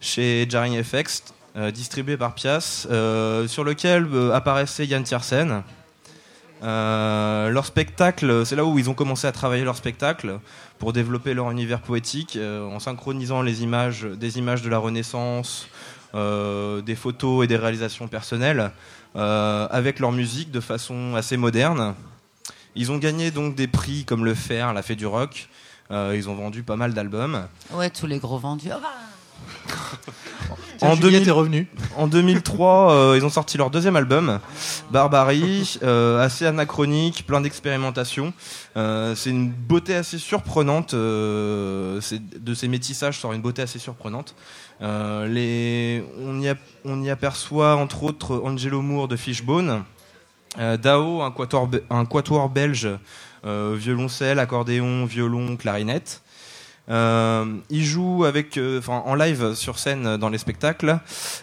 chez Jarring FX, distribué par Pias, euh, sur lequel euh, apparaissait Yann Tiersen. Euh, leur spectacle, c'est là où ils ont commencé à travailler leur spectacle pour développer leur univers poétique euh, en synchronisant les images, des images de la Renaissance, euh, des photos et des réalisations personnelles euh, avec leur musique de façon assez moderne. Ils ont gagné donc des prix comme le Fer, la Fée du Rock. Euh, ils ont vendu pas mal d'albums. Ouais, tous les gros vendus. Tiens. En 2003, euh, ils ont sorti leur deuxième album, Barbarie, euh, assez anachronique, plein d'expérimentation. Euh, c'est une beauté assez surprenante. de ces métissages sort une beauté assez surprenante. Les, on, y a- on y aperçoit entre autres Angelo Moore de Fishbone, Dao, un quatuor, be- un quatuor belge, violoncelle, accordéon, violon, clarinette. Euh, il joue avec, euh, en live sur scène euh, dans les spectacles.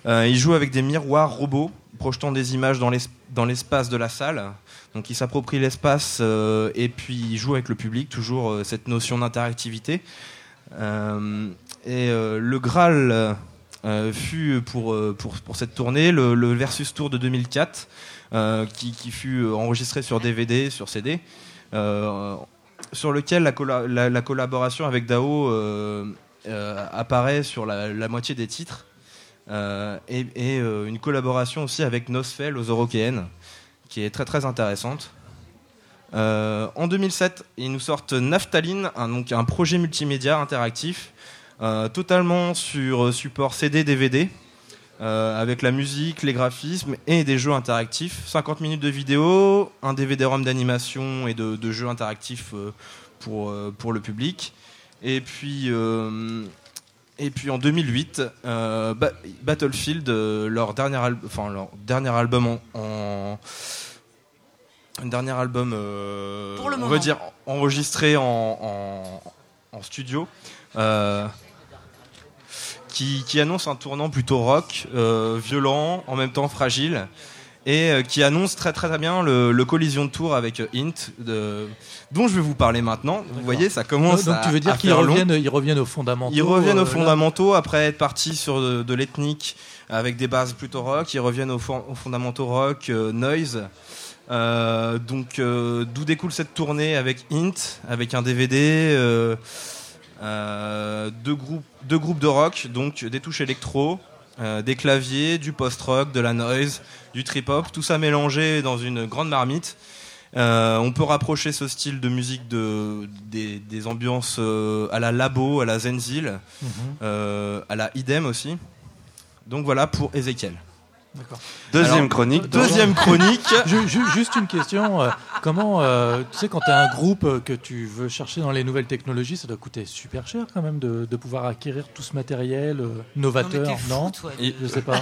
Il joue avec des miroirs robots projetant des images dans l'es- dans l'espace de la salle. Donc il s'approprie l'espace et puis il joue avec le public, toujours cette notion d'interactivité. Et le Graal fut pour, cette tournée le, Versus Tour de 2004, euh, qui, fut enregistré sur DVD, sur CD, sur lequel la, colla- la- la collaboration avec Dao euh, euh, apparaît sur la, moitié des titres. Euh, et une collaboration aussi avec Nosfell aux Eurokéennes, qui est très très intéressante. En 2007, ils nous sortent Naftaline, un, projet multimédia interactif, totalement sur support CD, DVD, euh, avec la musique, les graphismes et des jeux interactifs. 50 minutes de vidéo, un DVD-ROM d'animation et de, de jeux interactifs euh, pour, euh, pour le public. Et puis, euh, et puis en 2008, euh, Ba- Battlefield, leur, dernier enfin, leur dernier album en. en- un dernier album, euh, Pour le on moment. va dire enregistré en, en- en studio, euh, qui, qui annonce un tournant plutôt rock, euh, violent, en même temps fragile, et euh, qui annonce très très bien le, le collision de tour avec euh, Int, de- dont je vais vous parler maintenant. Vous voyez, ça commence Donc à- tu veux dire qu'ils reviennent, ils reviennent aux fondamentaux. Ils reviennent euh, aux là. fondamentaux après être partis sur de, de l'ethnique avec des bases plutôt rock. Ils reviennent aux, aux fondamentaux rock, euh, noise. Euh, donc euh, d'où découle cette tournée avec Int, avec un DVD, euh, euh, deux, groupes, deux groupes de rock, donc des touches électro, euh, des claviers, du post-rock, de la noise, du trip-hop, tout ça mélangé dans une grande marmite. Euh, on peut rapprocher ce style de musique de, des, des ambiances euh, à la Labo, à la Zenzil, Mhm. euh, à la Idem aussi. Donc voilà pour Ezekiel. Deuxième Alors, chronique. Deuxième chronique. Ju- ju- juste une question. euh, comment, euh, tu sais, quand tu as un groupe euh, que tu veux chercher dans les nouvelles technologies, ça doit coûter super cher quand même de, de pouvoir acquérir tout ce matériel euh, novateur, Non, mais fou, toi. Je sais pas.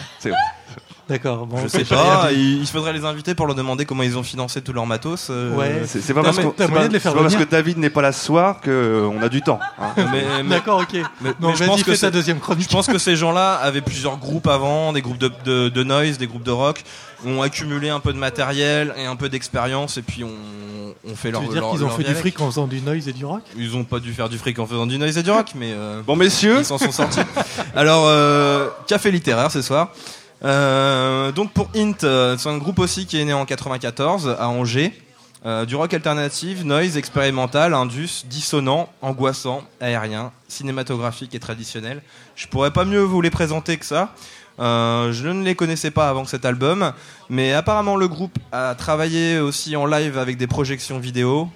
D'accord. Bon, Je sais pas, il, il faudrait les inviter pour leur demander comment ils ont financé tout leur matos. euh, Ouais. C'est pas, Non, parce mais qu'on- t'as c'est moyen pas- de les faire c'est pas parce venir que David n'est pas là ce soir qu'on a du temps. hein. D'accord, ok. mais- Non, mais je pense que ta deuxième Je chronique. pense que ces gens-là avaient plusieurs groupes avant, des groupes de, de- de noise, des groupes de rock, ont accumulé un peu de matériel et un peu d'expérience et puis on, on fait Tu leur veux dire qu'ils ont fait du fric en faisant du noise et du rock? Ils ont pas dû faire du fric en faisant du noise et du rock, mais euh, Bon, messieurs, ils s'en sont sortis. Alors, euh, café littéraire ce soir. Euh, donc pour Int, euh, c'est un groupe aussi qui est né en 94 à Angers. Euh, du rock alternatif, noise, expérimental, indus, dissonant, angoissant, aérien, cinématographique et traditionnel. Je pourrais pas mieux vous les présenter que ça. Je ne les connaissais pas avant cet album, mais apparemment le groupe a travaillé aussi en live avec des projections vidéo.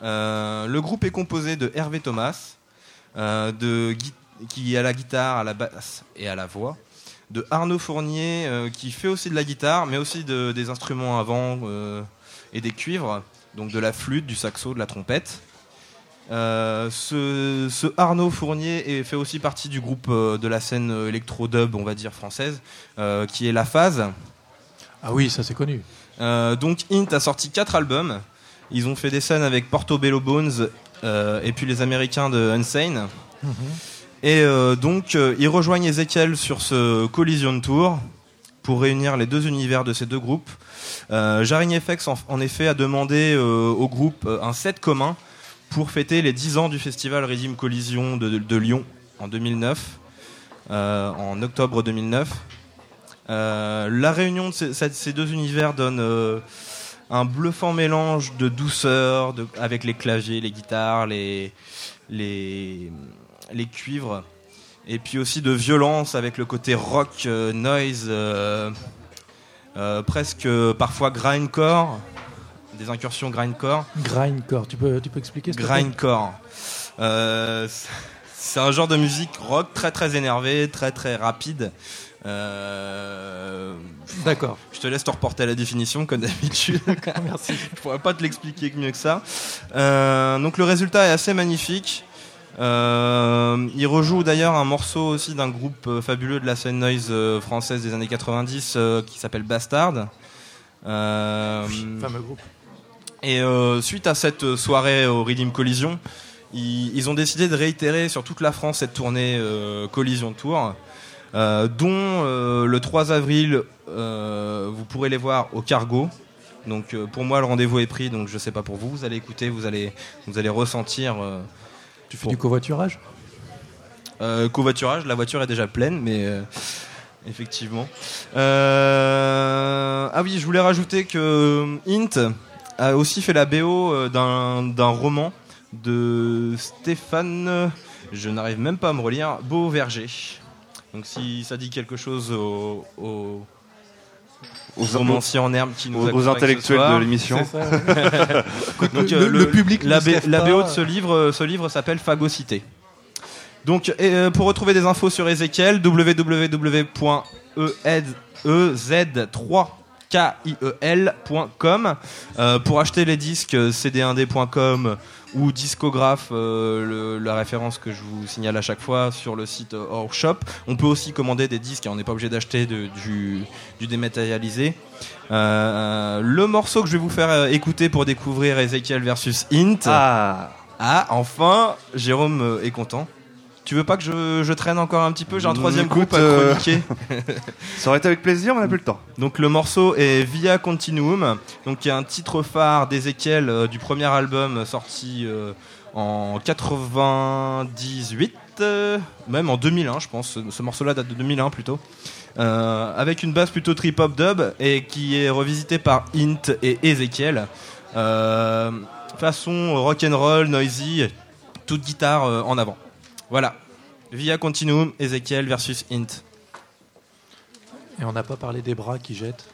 Le groupe est composé de Hervé Thomas, qui à la guitare, à la basse et à la voix, de Arnaud Fournier euh, qui fait aussi de la guitare, mais aussi de- des instruments avant euh, et des cuivres, donc de la flûte, du saxo, de la trompette. Euh, ce, ce Arnaud Fournier est, fait aussi partie du groupe euh, de la scène électro-dub, on va dire française, qui est La Phase. Ah oui, ça c'est connu. Donc Int a sorti quatre albums. Ils ont fait des scènes avec Portobello Bones euh, et puis les Américains de Unsane. Et euh, donc euh, ils rejoignent Ezekiel sur ce Collision Tour pour réunir les deux univers de ces deux groupes. Euh, Jarring FX en, effet a demandé euh, au groupe un set commun pour fêter les 10 ans du festival Redim Collision de, Lyon en 2009, euh, en octobre 2009. Euh, la réunion de ces, deux univers donne un bluffant mélange de douceur avec les claviers, les guitares, les, les, les cuivres, et puis aussi de violence avec le côté rock, euh, noise, euh, euh, presque parfois grindcore, des incursions grindcore. Grindcore, tu peux, tu peux expliquer ce Grindcore. C'est- c'est un genre de musique rock très très énervé, très très rapide, Euh, D'accord. Je te laisse te reporter à la définition comme d'habitude. merci. Je pourrais pas te l'expliquer mieux que ça. Euh, donc le résultat est assez magnifique. Euh, il rejoue d'ailleurs un morceau aussi d'un groupe euh, fabuleux de la scène noise euh, française des années 90 euh, qui s'appelle Bastard. Euh, Fameux groupe. et suite à cette soirée au Redeem Collision, ils, ils ont décidé de réitérer sur toute la France cette tournée Collision Tour, dont le 3 avril, vous pourrez les voir au Cargo. Donc euh, pour moi, le rendez-vous est pris, donc je sais pas pour vous. Vous allez écouter, vous allez, vous allez ressentir. euh, Tu fais du covoiturage euh, covoiturage, la voiture est déjà pleine, mais euh, effectivement. Euh, ah oui, je voulais rajouter que Int a aussi fait la BO d'un d'un roman de Stéphane, je n'arrive même pas à me relire, Beauverger. Donc si ça dit quelque chose aux, aux, aux romanciers en herbe qui nous aux- aux intellectuels de l'émission. Ça. Donc, Le- euh, le public la, la. BO de ce livre, euh, ce livre s'appelle Phagocité. Donc, et, euh, pour retrouver des infos sur Ezekiel, www.ez3kiel.com. Euh, pour acheter les disques, cd1d.com ou discographe, euh, le- la référence que je vous signale à chaque fois sur le site euh, Our Shop. On peut aussi commander des disques, et on n'est pas obligé d'acheter du, du dématérialisé. Euh, le morceau que je vais vous faire euh, écouter pour découvrir Ezekiel versus Int. Ah. Ah, enfin, Jérôme euh, est content. Tu veux pas que je, je traîne encore un petit peu J'ai un troisième Écoute, groupe à euh, chroniquer. Ça aurait été avec plaisir, mais on n'a plus le temps. Donc le morceau est Via Continuum, donc qui est un titre phare d'Ezekiel euh, du premier album sorti euh, en 98, euh, même en 2001 je pense. Ce, ce morceau-là date de 2001 plutôt. Avec une basse plutôt trip-hop dub et qui est revisité par Int et Ezekiel. Façon rock'n'roll, noisy, toute guitare en avant. Voilà. Via Continuum, Ezekiel versus Int. Et on n'a pas parlé des bras qui jettent.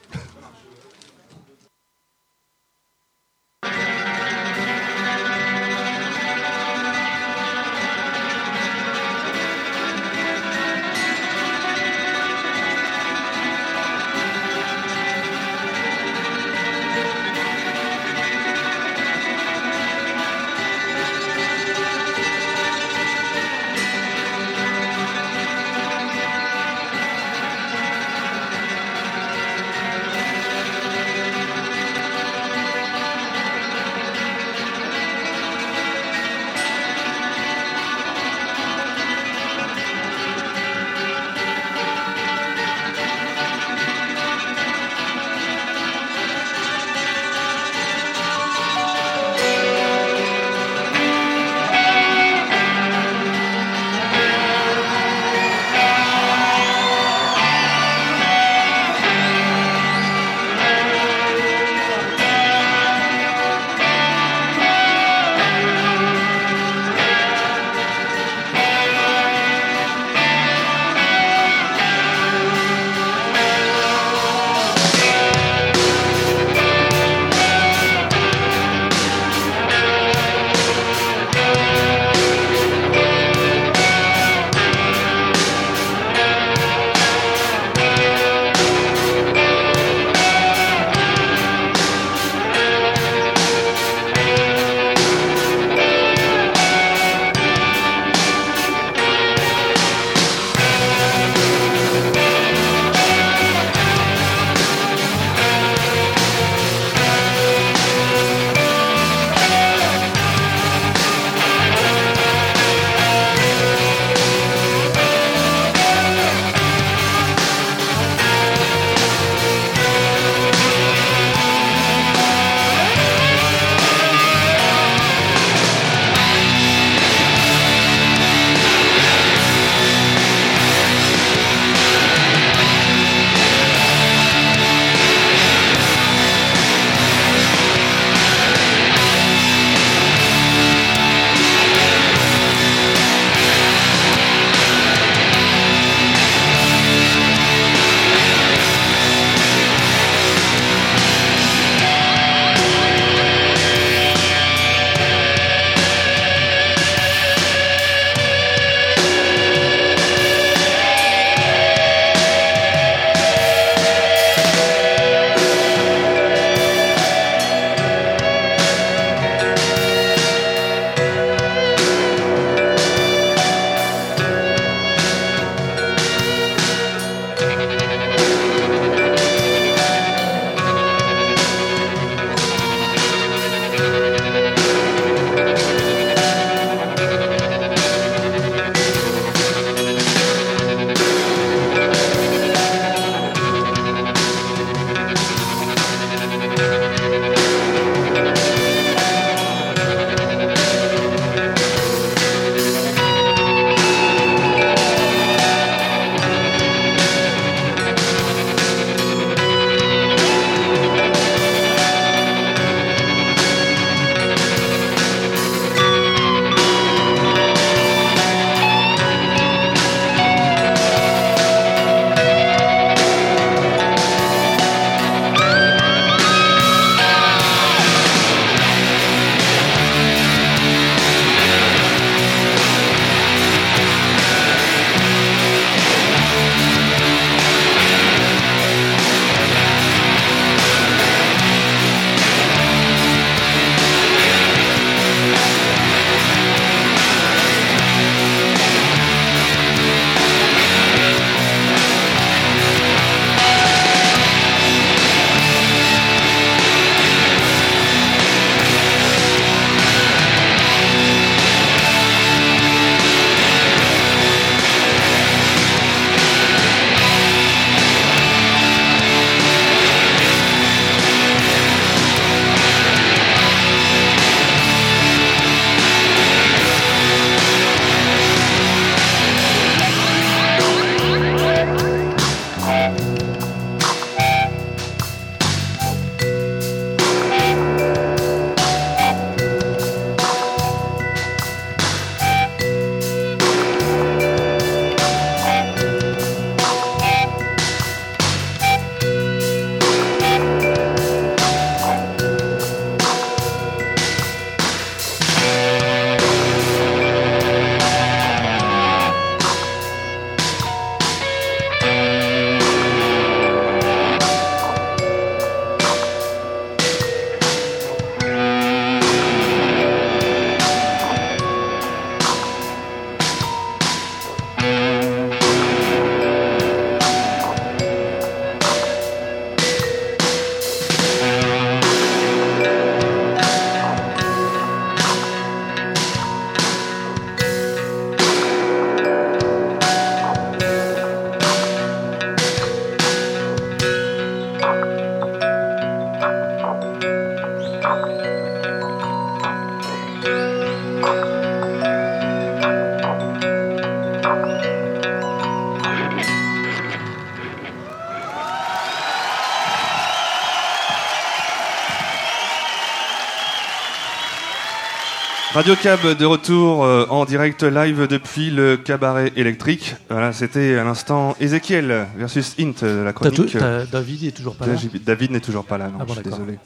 Radio Cab de retour euh, en direct live depuis le cabaret électrique. Voilà, c'était à l'instant Ezekiel versus Int, euh, la chronique. David est toujours pas là David n'est toujours pas là, non, Ah bon, je suis désolé.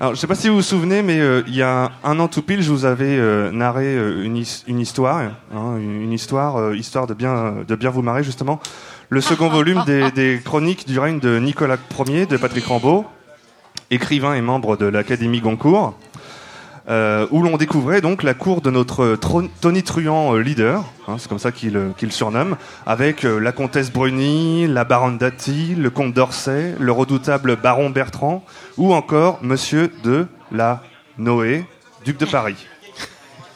Alors, je sais pas si vous vous souvenez, mais euh, il y a un an tout pile, je vous avais euh, narré une, his- une histoire, hein, une, histoire, histoire de bien, de bien vous marrer justement. Le second volume des, des chroniques du règne de Nicolas Ier, de Patrick Rambaud, écrivain et membre de l'Académie Goncourt, euh, où l'on découvrait donc la cour de notre tro- tonitruant euh, leader, hein, c'est comme ça qu'il euh, qu'il surnomme, avec euh, la comtesse Bruni, la baronne Dati, le comte d'Orsay, le redoutable baron Bertrand, ou encore monsieur de la Noé, duc de Paris.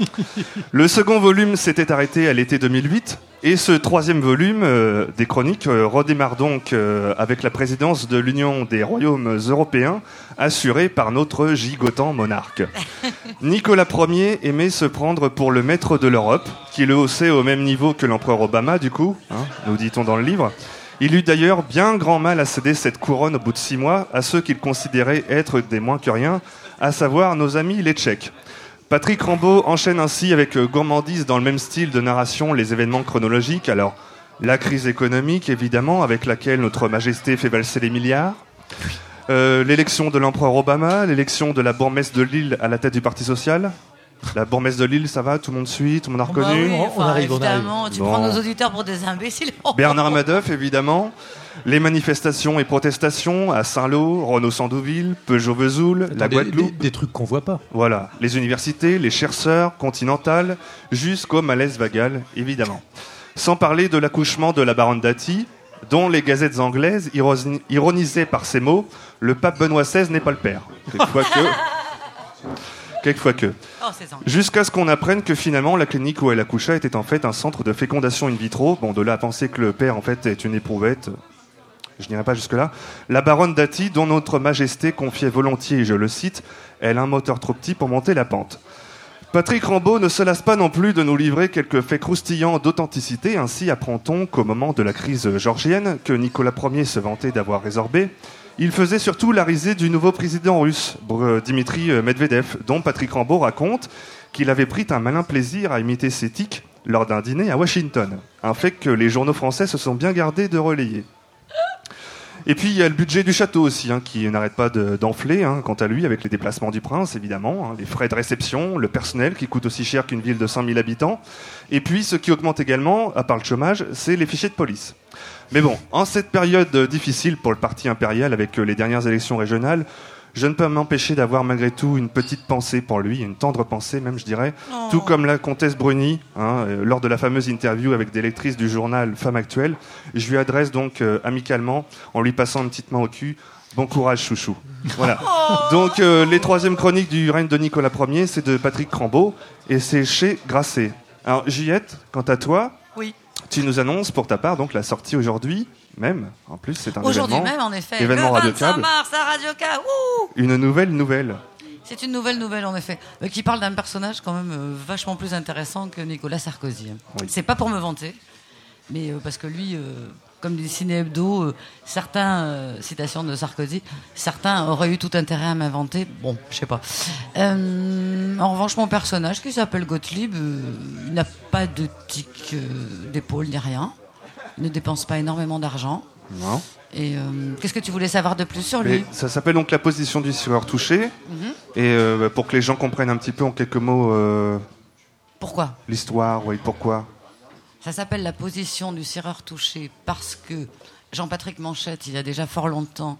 Le second volume s'était arrêté à l'été 2008 et ce troisième volume euh, des chroniques euh, redémarre donc euh, avec la présidence de l'Union des royaumes européens assurée par notre gigotant monarque. Nicolas Ier aimait se prendre pour le maître de l'Europe, qui le haussait au même niveau que l'empereur Obama du coup, hein, nous dit-on dans le livre. Il eut d'ailleurs bien grand mal à céder cette couronne au bout de six mois à ceux qu'il considérait être des moins que rien, à savoir nos amis les Tchèques. Patrick Rambaud enchaîne ainsi avec euh, gourmandise dans le même style de narration les événements chronologiques. Alors, la crise économique, évidemment, avec laquelle notre majesté fait valser les milliards. Euh, l'élection de l'empereur Obama, l'élection de la bourgmestre de Lille à la tête du Parti social. La bourgmestre de Lille, ça va? Tout le monde suit? Tout le monde a Bah reconnu oui, enfin, évidemment, tu Bon. prends nos auditeurs pour des imbéciles. Bernard Madoff, évidemment. Les manifestations et protestations à Saint-Lô, Renault-Sandouville, Peugeot-Vesoul, la Guadeloupe. des- des trucs qu'on voit pas. Voilà. Les universités, les chercheurs, continentales, jusqu'au malaise vagal, évidemment. Sans parler de l'accouchement de la baronne Dati, dont les gazettes anglaises ironi- ironisaient par ces mots Le pape Benoît XVI n'est pas le père. Quelquefois que. Quelquefois que. Oh. Jusqu'à ce qu'on apprenne que finalement la clinique où elle accoucha était en fait un centre de fécondation in vitro. Bon, de là à penser que le père en fait est une éprouvette, je n'irai pas jusque-là. La baronne Dati, dont notre majesté confiait volontiers, et je le cite, elle a un moteur trop petit pour monter la pente. Patrick Rambaud ne se lasse pas non plus de nous livrer quelques faits croustillants d'authenticité. Ainsi apprend-on qu'au moment de la crise georgienne, que Nicolas Ier se vantait d'avoir résorbé, il faisait surtout la risée du nouveau président russe, Br- Dimitri Medvedev, dont Patrick Rambaud raconte qu'il avait pris un malin plaisir à imiter ses tics lors d'un dîner à Washington. Un fait que les journaux français se sont bien gardés de relayer. Et puis il y a le budget du château aussi, hein, qui n'arrête pas de- d'enfler, hein, quant à lui, avec les déplacements du prince, évidemment, hein, les frais de réception, le personnel qui coûte aussi cher qu'une ville de 5000 habitants. Et puis ce qui augmente également, à part le chômage, c'est les fichiers de police. Mais bon, en cette période euh, difficile pour le parti impérial avec euh, les dernières élections régionales, je ne peux m'empêcher d'avoir malgré tout une petite pensée pour lui, une tendre pensée même, je dirais. Tout comme la comtesse Bruni, hein, euh, lors de la fameuse interview avec des lectrices du journal Femme Actuelle. Je lui adresse donc euh, amicalement, en lui passant une petite main au cul, bon courage chouchou. Voilà. Donc euh, les troisièmes chroniques du règne de Nicolas Ier, c'est de Patrick Crambeau, et c'est chez Grasset. Alors Juliette, quant à toi. Tu nous annonces pour ta part donc la sortie aujourd'hui même. En plus, c'est un Aujourd'hui événement. même, en effet. Événement le Radio 25 Câble. mars à Radio Une nouvelle nouvelle. C'est une nouvelle nouvelle, en effet, euh, qui parle d'un personnage quand même euh, vachement plus intéressant que Nicolas Sarkozy. C'est pas pour me vanter, mais euh, parce que lui, euh, comme dit Ciné Hebdo, euh, certains, euh, citations de Sarkozy, certains auraient eu tout intérêt à m'inventer. Bon, je sais pas. Euh, en revanche, mon personnage, qui s'appelle Gottlieb, euh, il n'a pas de tic d'épaule ni rien. Il ne dépense pas énormément d'argent. Non. Et qu'est-ce que tu voulais savoir de plus sur Mais lui ça s'appelle donc la position du sireur touché. Mhm. Et euh, pour que les gens comprennent un petit peu en quelques mots Pourquoi? l'histoire, oui, pourquoi? Ça s'appelle la position du serreur touché parce que Jean-Patrick Manchette, il y a déjà fort longtemps,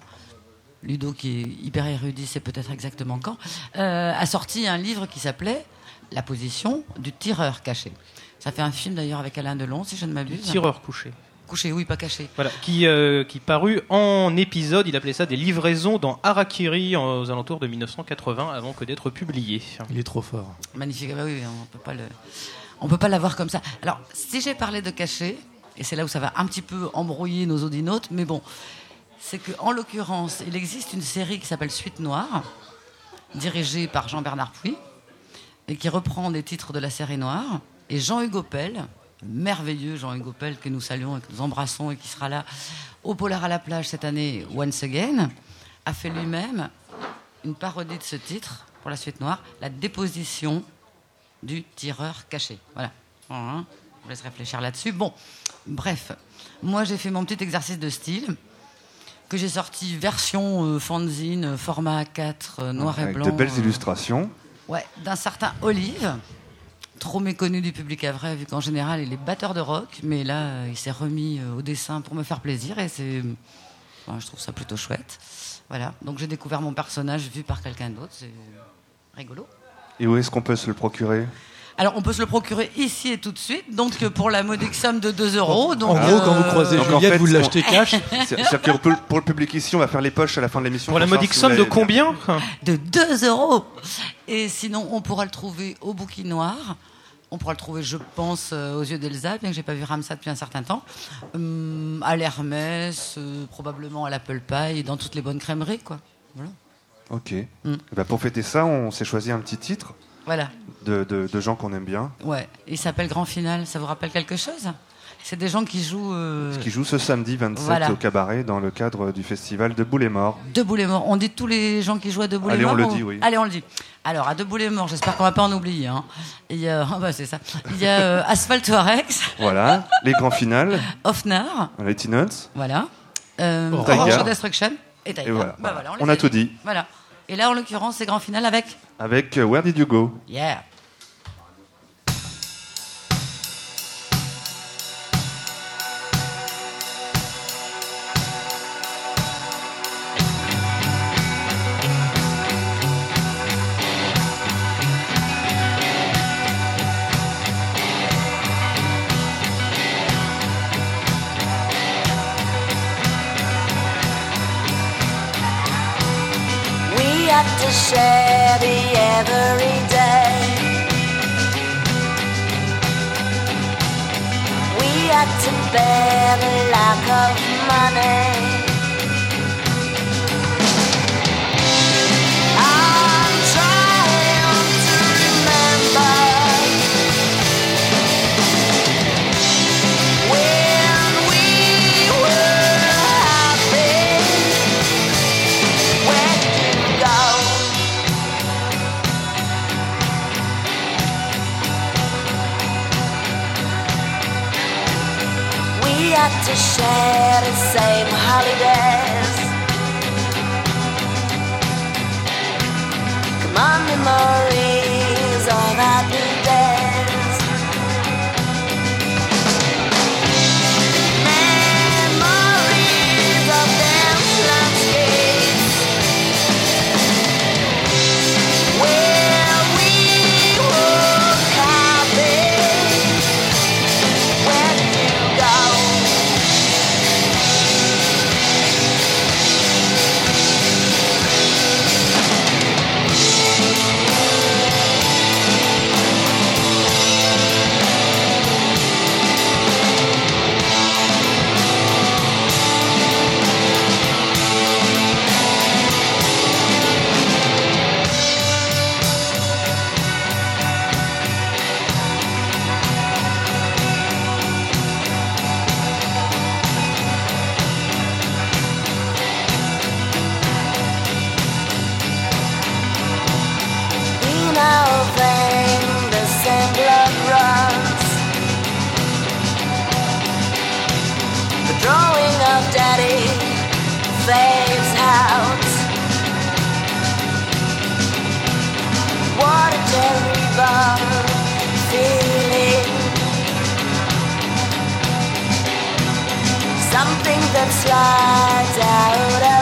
Ludo qui est hyper érudit, c'est peut-être exactement quand, euh, a sorti un livre qui s'appelait La position du tireur caché. Ça fait un film d'ailleurs avec Alain Delon, si je ne m'abuse. Tireur couché. Couché, oui, pas caché. Voilà, qui, euh, qui parut en épisode, il appelait ça des livraisons dans Harakiri en- aux alentours de 1980 avant que d'être publié. Il est trop fort. Magnifique. Ah bah oui, on peut pas le, on peut pas l'avoir comme ça. Alors, si j'ai parlé de caché, et c'est là où ça va un petit peu embrouiller nos audinotes, mais bon, c'est que en l'occurrence, il existe une série qui s'appelle Suite Noire, dirigée par Jean-Bernard Puy, et qui reprend des titres de la série Noire. Et Jean-Hugo Pell, merveilleux Jean-Hugo Pell que nous saluons et que nous embrassons et qui sera là au Polar à la plage cette année, Once Again, a fait lui-même une parodie de ce titre pour la suite noire, la déposition du tireur caché. Voilà. Hein, Je vous laisse réfléchir là-dessus. Bon, bref, moi j'ai fait mon petit exercice de style que j'ai sorti version euh, fanzine, format A4, euh, noir et Avec blanc. de belles euh, illustrations. Ouais, d'un certain Olive, trop méconnu du public à vrai, vu qu'en général il est batteur de rock, mais là il s'est remis au dessin pour me faire plaisir et c'est, enfin, je trouve ça plutôt chouette. Voilà, donc j'ai découvert mon personnage vu par quelqu'un d'autre, c'est rigolo. Et où est-ce qu'on peut se le procurer Alors on peut se le procurer ici et tout de suite, donc euh, pour la modique somme de 2 euros. Donc, En gros, quand vous croisez Donc, en Juliette, fait, vous l'achetez cash. C'est- C'est-à-dire que pour- le public ici, on va faire les poches à la fin de l'émission. Pour la modique somme de combien de 2 euros. Et sinon, on pourra le trouver au Bouquin Noir. On pourra le trouver, je pense, euh, aux yeux d'Elsa, bien que j'ai pas vu Ramsat depuis un certain temps. Hum, à l'Hermès, euh, probablement à l'Apple Pie, et dans toutes les bonnes crèmeries, quoi. Voilà. Ok. Mm. Ben, pour fêter ça, on s'est choisi un petit titre Voilà. de, de- de gens qu'on aime bien, Ouais. Il s'appelle Grand Final. Ça vous rappelle quelque chose? C'est des gens qui jouent euh, qui joue ce samedi 27 Voilà. au cabaret dans le cadre du festival de Boule et Mort. Debout les morts. On dit tous les gens qui jouent à Debout les Allez, on le dit, oui. Allez, on le dit. Alors, à Debout les morts, j'espère qu'on va pas en oublier. Hein. Il y a, bah, c'est ça. Il y a euh, Asphalt Rex, Voilà, les grands finales, Offnar, les Teen-Nuts. voilà. Euh, Oh. Orange Destruction et voilà. Bah, voilà, On a tout dit. Voilà. Et là, en l'occurrence, c'est grand final avec Avec euh, Where Did You Go Yeah. The everyday. We had to bear the lack of money. Had to share the same holidays. Come on, memories slides out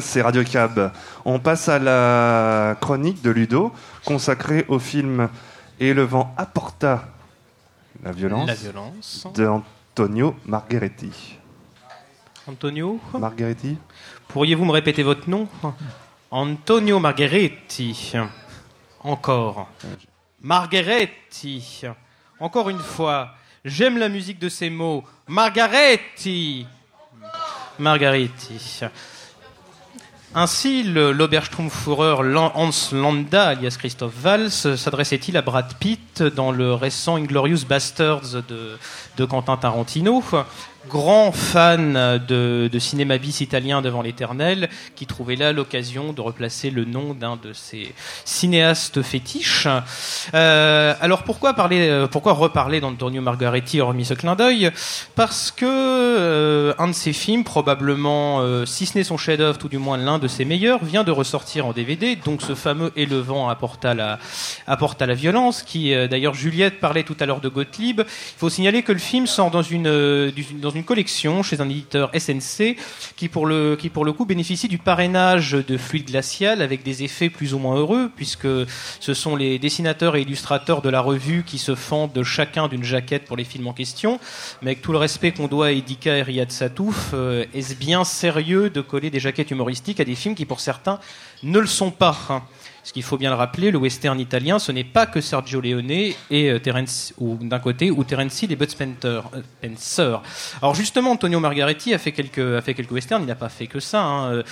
C'est Radio Cab. On passe à la chronique de Ludo, consacrée au film Et le vent apporta la violence, La violence. de Antonio Margheretti. Antonio Margheretti Pourriez-vous me répéter votre nom Antonio Margheretti. Encore. Margheretti. Encore une fois. J'aime la musique de ces mots. Margaretti. Margaretti. Ainsi, l'Oberstrumpfführer Hans Landa, alias Christophe Valls, s'adressait-il à Brad Pitt dans le récent Inglorious Bastards de Quentin Tarantino? Grand fan de, de cinéma bis italien devant l'éternel, qui trouvait là l'occasion de replacer le nom d'un de ses cinéastes fétiches. Euh, alors pourquoi parler, euh, pourquoi reparler d'Antonio Margaretti hormis ce clin d'œil? Parce que euh, un de ses films, probablement, euh, si ce n'est son chef-d'œuvre, tout du moins l'un de ses meilleurs, vient de ressortir en DVD. Donc ce fameux Et le vent apporta la, apporta la violence, qui euh, d'ailleurs Juliette parlait tout à l'heure de Gottlieb. Il faut signaler que le film sort dans une, euh, dans une collection chez un éditeur SNC qui pour, le, qui pour le coup bénéficie du parrainage de Fluide Glacial avec des effets plus ou moins heureux puisque ce sont les dessinateurs et illustrateurs de la revue qui se fendent de chacun d'une jaquette pour les films en question. Mais avec tout le respect qu'on doit à Edika et Riyad Satouf, euh, est-ce bien sérieux de coller des jaquettes humoristiques à des films qui pour certains ne le sont pas hein ce qu'il faut bien le rappeler, le western italien, ce n'est pas que Sergio Leone et euh, Terence, ou d'un côté, ou Terence Hill et Bud Spencer. euh, Spencer. Alors justement, Antonio Margaretti a fait quelques, a fait quelques westerns. Il n'a pas fait que ça. hein. Euh,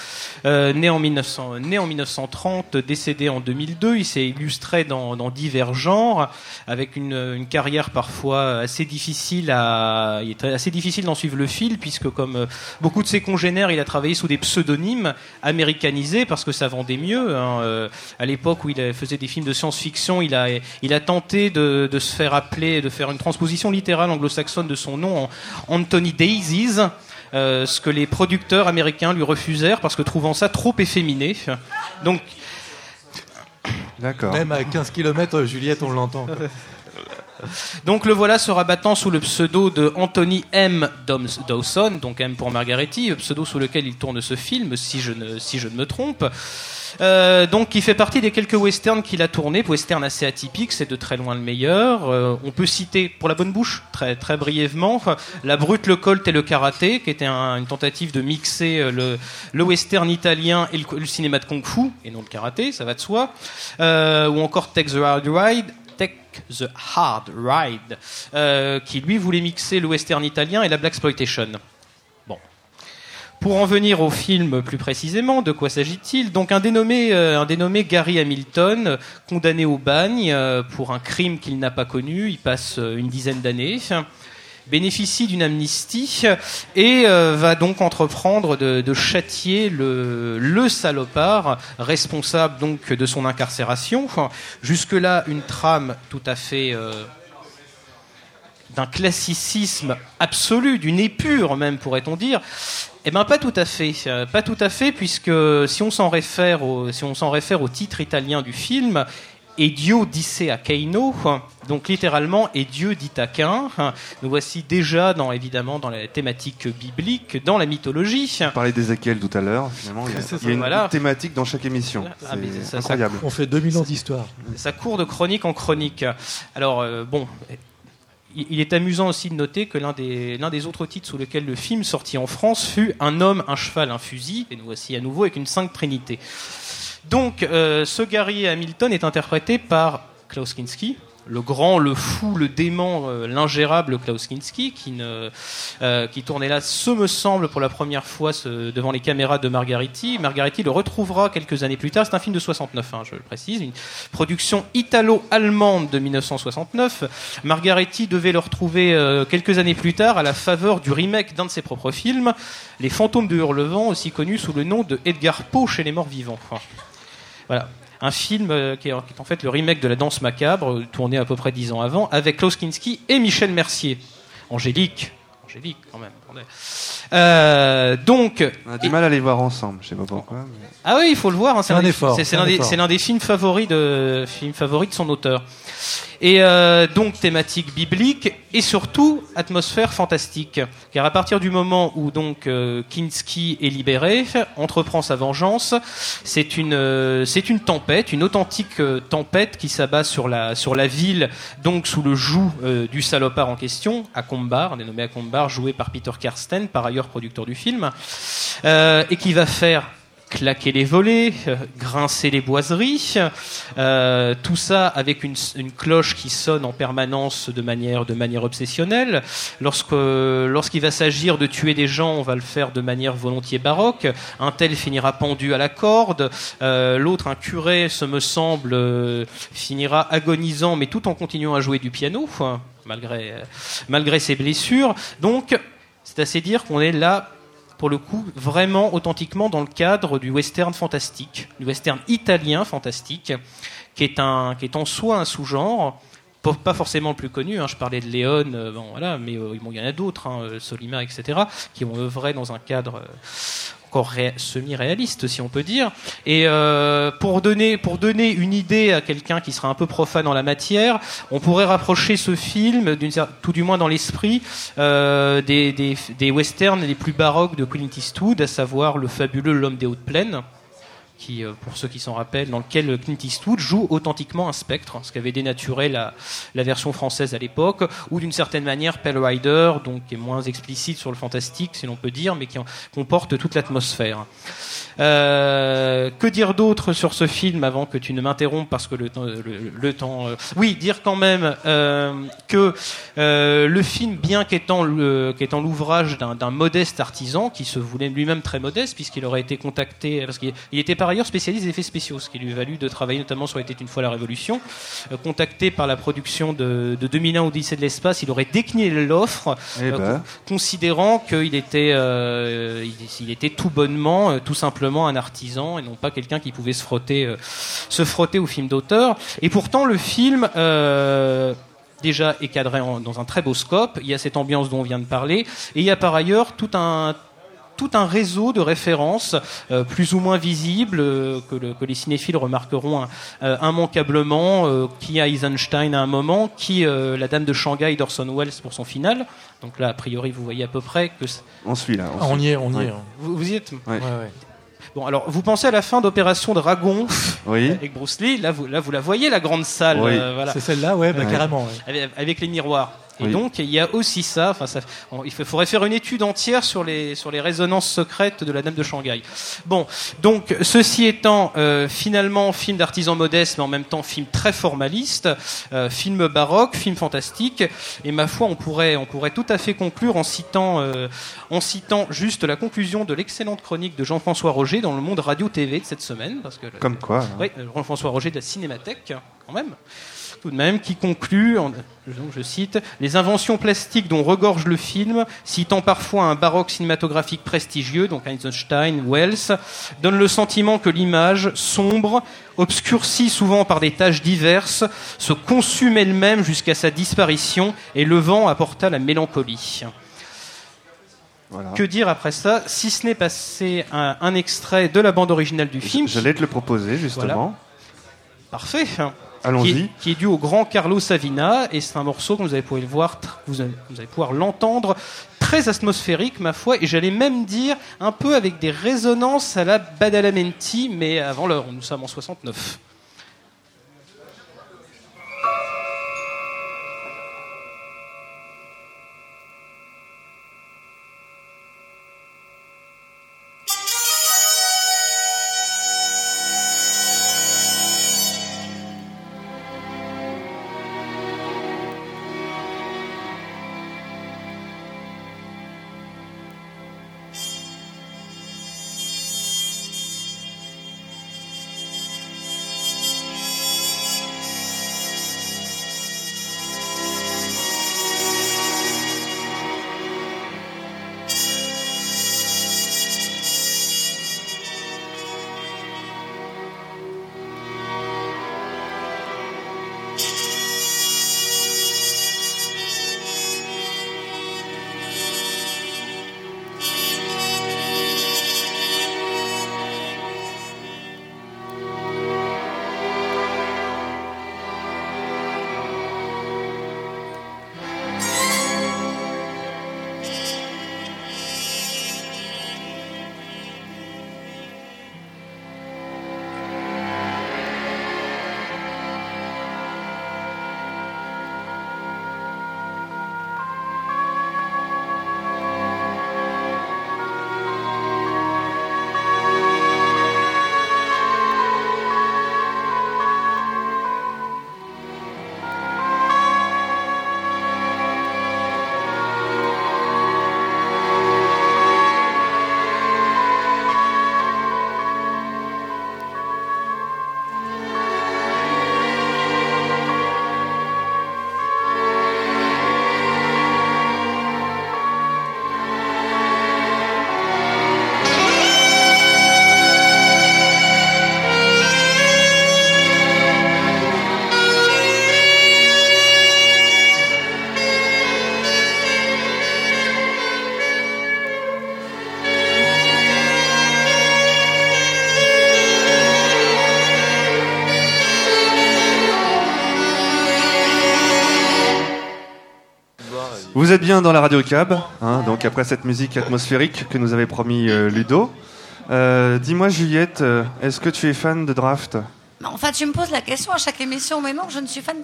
euh, né en 1900, né en 1930, décédé en 2002, il s'est illustré dans, dans divers genres, avec une, une carrière parfois assez difficile à, il est assez difficile d'en suivre le fil, puisque comme euh, beaucoup de ses congénères, il a travaillé sous des pseudonymes américanisés parce que ça vendait mieux. hein. Euh, à l'époque où il faisait des films de science-fiction, il a, il a tenté de, de se faire appeler, de faire une transposition littérale anglo-saxonne de son nom en Anthony Daisies. euh, ce que les producteurs américains lui refusèrent parce que trouvant ça trop efféminé. Donc, D'accord. Même à 15 km, Juliette, on l'entend. Donc le voilà se rabattant sous le pseudo de Anthony M. Dawson, donc M pour Margaretti, pseudo sous lequel il tourne ce film, si je ne, me trompe. Euh, donc, il fait partie des quelques westerns qu'il a tournés, westerns assez atypiques, c'est de très loin le meilleur. Euh, on peut citer, pour la bonne bouche, très, très brièvement, La Brute, le Colt et le Karaté, qui était un- une tentative de mixer euh, le, western italien et le, cinéma de kung-fu, et non le karaté, ça va de soi. Ou encore Take the Hard Ride, The Hard Ride, euh, qui lui voulait mixer le western italien et la black exploitation. Bon. Pour en venir au film plus précisément, de quoi s'agit-il? Donc un dénommé, euh, un dénommé Gary Hamilton, condamné au bagne euh, pour un crime qu'il n'a pas connu, il passe une dizaine d'années, bénéficie d'une amnistie et euh, va donc entreprendre de, châtier le, salopard responsable donc de son incarcération. Jusque-là, une trame tout à fait euh, d'un classicisme absolu, d'une épure même, pourrait-on dire. Eh ben pas tout à fait, Euh, pas tout à fait, puisque si on s'en réfère au titre italien du film, et Dio disse a Caino, donc littéralement et Dieu dit à Cain. Nous voici déjà dans évidemment dans la thématique biblique, dans la mythologie. On parlait d'Ézéchiel tout à l'heure. Finalement, il y a, C'est il y a une Voilà. thématique dans chaque émission. Ah, ça- ça- incroyable. On fait 2000 ans d'histoire. Ça court de chronique en chronique. Alors, euh, bon, il est amusant aussi de noter que l'un des, l'un des autres titres sous lesquels le film sorti en France fut Un homme, un cheval, un fusil. Et nous voici à nouveau avec une Sainte Trinité. Donc, euh, ce Gary Hamilton est interprété par Klaus Kinski, le grand, le fou, le dément, euh, l'ingérable Klaus Kinski, qui, ne, euh, tournait là, ce me semble, pour la première fois devant les caméras de Margariti. Margariti le retrouvera quelques années plus tard. C'est un film de 69, hein, je le précise, une production italo-allemande de 1969. Margariti devait le retrouver euh, quelques années plus tard à la faveur du remake d'un de ses propres films, Les Fantômes de Hurlevent, aussi connu sous le nom de Edgar Poe chez les morts vivants. Voilà. Un film euh, qui, est, qui est en fait le remake de La Danse Macabre, euh, tourné à peu près dix ans avant, avec Klaus Kinski et Michel Mercier. Angélique. Angélique, quand même. Euh, donc. On a du mal à les voir ensemble, je sais pas pourquoi. mais- Ah oui, il faut le voir. hein, c'est un effort, C'est c'est c'est un l'un des, films favoris de films favoris de son auteur. Et euh, donc thématique biblique et surtout atmosphère fantastique. Car à partir du moment où donc euh, Kinski est libéré, entreprend sa vengeance, c'est une euh, c'est une tempête, une authentique tempête qui s'abat sur la sur la ville, donc sous le joug du salopard en question, Akombar, dénommé Akombar, joué par Peter Karsten, par ailleurs producteur du film, et qui va faire claquer les volets, euh, grincer les boiseries, euh, tout ça avec une, cloche qui sonne en permanence de manière, de manière obsessionnelle. Lorsque, lorsqu'il va s'agir de tuer des gens, on va le faire de manière volontiers baroque. Un tel finira pendu à la corde, euh, l'autre, un curé, ce me semble, euh, finira agonisant, mais tout en continuant à jouer du piano, enfin, malgré, euh, malgré ses blessures. Donc, c'est assez dire qu'on est là pour le coup, vraiment authentiquement dans le cadre du western fantastique, du western italien fantastique, qui est, un, qui est en soi un sous-genre, pas forcément le plus connu, hein, je parlais de Léon, euh, bon, voilà, mais euh, il y en a d'autres, hein, euh, Solima, etc., qui ont œuvré dans un cadre encore ré- semi-réaliste, si on peut dire. Et euh, pour, donner, pour donner une idée à quelqu'un qui sera un peu profane en la matière, on pourrait rapprocher ce film, tout du moins dans l'esprit, euh, des, des, des westerns les plus baroques de Clint Eastwood, à savoir le fabuleux L'homme des hautes plaines, qui, euh, pour ceux qui s'en rappellent, dans lequel Clint Eastwood joue authentiquement un spectre, ce qu'avait dénaturé la, la version française à l'époque, ou d'une certaine manière Pale Rider, donc qui est moins explicite sur le fantastique, si l'on peut dire, mais qui comporte toute l'atmosphère. Euh, que dire d'autre sur ce film avant que tu ne m'interrompes parce que le temps, le, temps. euh, Oui, dire quand même euh, que euh, le film, bien qu'étant qu'étant l'ouvrage d'un modeste artisan qui se voulait lui-même très modeste puisqu'il aurait été contacté parce qu'il il était par ailleurs spécialiste des effets spéciaux, ce qui lui a valu de travailler notamment sur Était une fois la Révolution. Euh, contacté par la production de, de 2001 Odyssée de l'espace, il aurait décliné l'offre, Eh euh, ben. con- considérant qu'il était, euh, il, il était tout bonnement, tout simplement un artisan et non pas quelqu'un qui pouvait se frotter, se frotter au film d'auteur. Et pourtant, le film. déjà est cadré en- dans un très beau scope, il y a cette ambiance dont on vient de parler, et il y a par ailleurs tout un, tout un réseau de références euh, plus ou moins visibles euh, que, le- que les cinéphiles remarqueront euh, immanquablement, euh, qui a Eisenstein à un moment, qui euh, la Dame de Shanghai d'Orson Welles pour son final. Donc là, a priori, vous voyez à peu près que On suit là. Ah, on y est, on y Ouais. est. vous, vous y êtes. Ouais. Ouais, ouais. Bon, alors vous pensez à la fin d'Opération Dragon Oui. avec Bruce Lee. Là, vous, là, vous la voyez la grande salle. Oui. euh, voilà. C'est celle-là, ouais, bah, Ouais. carrément. ouais. avec, avec les miroirs. Et Oui. donc, il y a aussi ça. Enfin, ça, il fa- faudrait faire une étude entière sur les sur les résonances secrètes de la Dame de Shanghai. Bon, donc ceci étant, euh, finalement, film d'artisan modeste, mais en même temps film très formaliste, euh, film baroque, film fantastique. Et ma foi, on pourrait on pourrait tout à fait conclure en citant euh, en citant juste la conclusion de l'excellente chronique de Jean-François Roger dans le Monde Radio TV de cette semaine, parce que Comme quoi. hein. oui, euh, Jean-François Roger de la Cinémathèque, quand même, tout de même, qui conclut, en- je cite, Les inventions plastiques dont regorge le film, citant parfois un baroque cinématographique prestigieux, donc Eisenstein, Wells, donnent le sentiment que l'image, sombre, obscurcie souvent par des taches diverses, se consume elle-même jusqu'à sa disparition, et le vent apporta la mélancolie. Voilà. Que dire après ça, si ce n'est passer un, un extrait de la bande originale du film J'allais te le proposer justement. Parfait. Allons-y. Qui, est- dû au grand Carlo Savina et c'est un morceau que vous allez pouvoir le voir, vous allez, vous allez pouvoir l'entendre très atmosphérique ma foi et j'allais même dire un peu avec des résonances à la Badalamenti mais avant l'heure, nous sommes en 69. Bien dans la radio cab, hein, donc après cette musique atmosphérique que nous avait promis euh, Ludo. Euh, Dis-moi Juliette, euh, est-ce que tu es fan de draft? En fait, tu me poses la question à chaque émission, mais non, je ne suis fan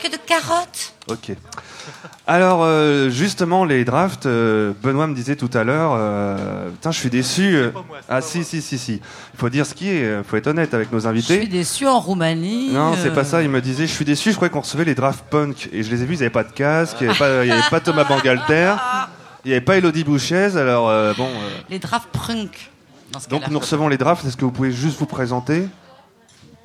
que de carottes. Ok. Alors euh, justement les drafts, euh, Benoît me disait tout à l'heure, euh, putain je suis déçu. Ah si si si si. Il faut dire ce qui est, faut être honnête avec nos Je invités. suis déçu en Roumanie. Non, c'est pas ça. Il me disait, je suis déçu. Je croyais qu'on recevait les drafts punk et je les ai vus. Ils avaient pas de casque. Il y avait pas, avait Thomas Bangalter. Il y avait pas Elodie Bouchez. Alors euh, bon. euh, Les drafts dans ce donc nous recevons les drafts. Est-ce que vous pouvez juste vous présenter?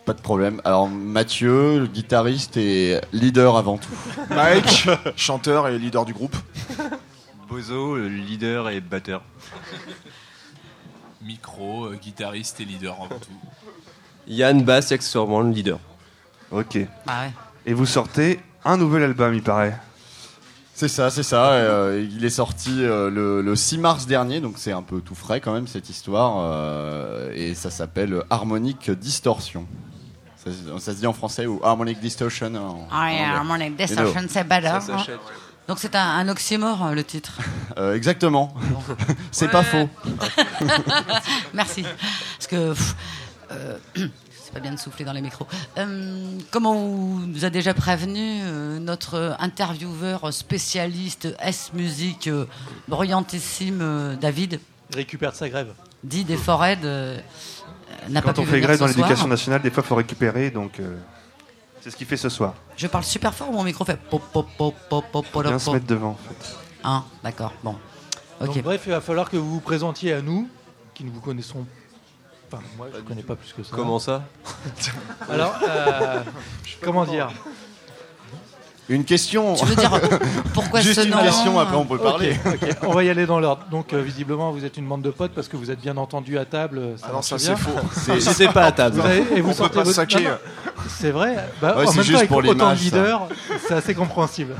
Pas de problème. Alors Mathieu, guitariste et leader avant tout. Mike, chanteur et leader du groupe. Bozo, le leader et batteur. Micro, euh, guitariste et leader avant tout. Yann Bass, accessoirement le leader. Ok. Ah ouais. Et vous sortez un nouvel album, il paraît. C'est ça, c'est ça. euh, il est sorti euh, le, le 6 mars dernier, donc c'est un peu tout frais quand même cette histoire. euh, et ça s'appelle Harmonic Distortion. Ça, ça se dit en français ou Harmonic Distortion en, Ah, yeah. Harmonic Distortion, c'est better. Ça s'achète. Donc c'est un, un oxymore, euh, le titre. Euh, exactement. c'est pas faux. Merci. Parce que euh, c'est pas bien de souffler dans les micros. Euh, comme on nous a déjà prévenu, euh, notre intervieweur spécialiste S-musique euh, brillantissime euh, David, récupère de sa grève. dit des forêts, euh, n'a pas Quand pu on fait venir grève ce dans soir. l'éducation nationale, des fois, faut récupérer. Donc euh, c'est ce qu'il fait ce soir. Je parle super fort, mon micro fait pop pop pop pop pop pop. Bien se pop. mettre devant. En fait. Hein, d'accord. Bon. Ok. Donc, bref, il va falloir que vous vous présentiez à nous, qui ne vous connaissons Enfin, moi, je ne connais pas plus que ça. Comment ça? Alors, euh, comment dire? Une question. Tu veux dire, pourquoi Juste ce une nom question, après on peut parler. On va y aller dans l'ordre. Donc, euh, visiblement, vous êtes une bande de potes parce que vous êtes bien entendu à table. Ça Ah non, ça, c'est faux. C'est- c'est pas à table. Vous avez- et vous On peut pas votre- C'est vrai. Bah, Ouais, en c'est même juste temps, avec pour autant de leaders, c'est assez compréhensible.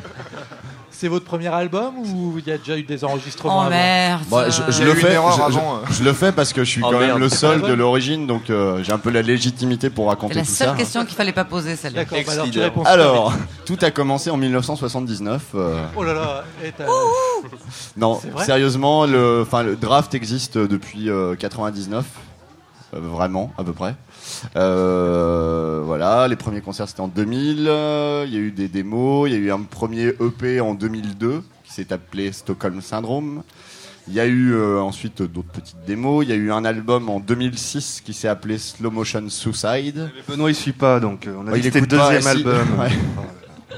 C'est votre premier album ou il y a déjà eu des enregistrements Oh avant merde. Moi, je, je Il y a le eu une fais, erreur je, je- avant, euh. je le fais parce que je suis Oh, quand même le seul de l'origine, donc euh, j'ai un peu la légitimité pour C'est raconter la tout seule ça. question qu'il fallait pas poser, celle-là. D'accord, bah alors tu Ex-leader. réponds super Alors, tout a commencé en 1979. euh, Oh là là, et t'as- non, C'est vrai sérieusement, le, enfin, le draft existe depuis euh, 99, euh, vraiment, à peu près. Euh, voilà, les premiers concerts c'était en 2000. euh, Il y a eu des démos. Il y a eu un premier EP en 2002 qui s'est appelé Stockholm Syndrome. Il y a eu euh, ensuite d'autres petites démos. Il y a eu un album en 2006 qui s'est appelé Slow Motion Suicide. Mais Benoît, il suit pas, donc on a Ouais, dit il que c'était le pas, deuxième si. album. Ouais.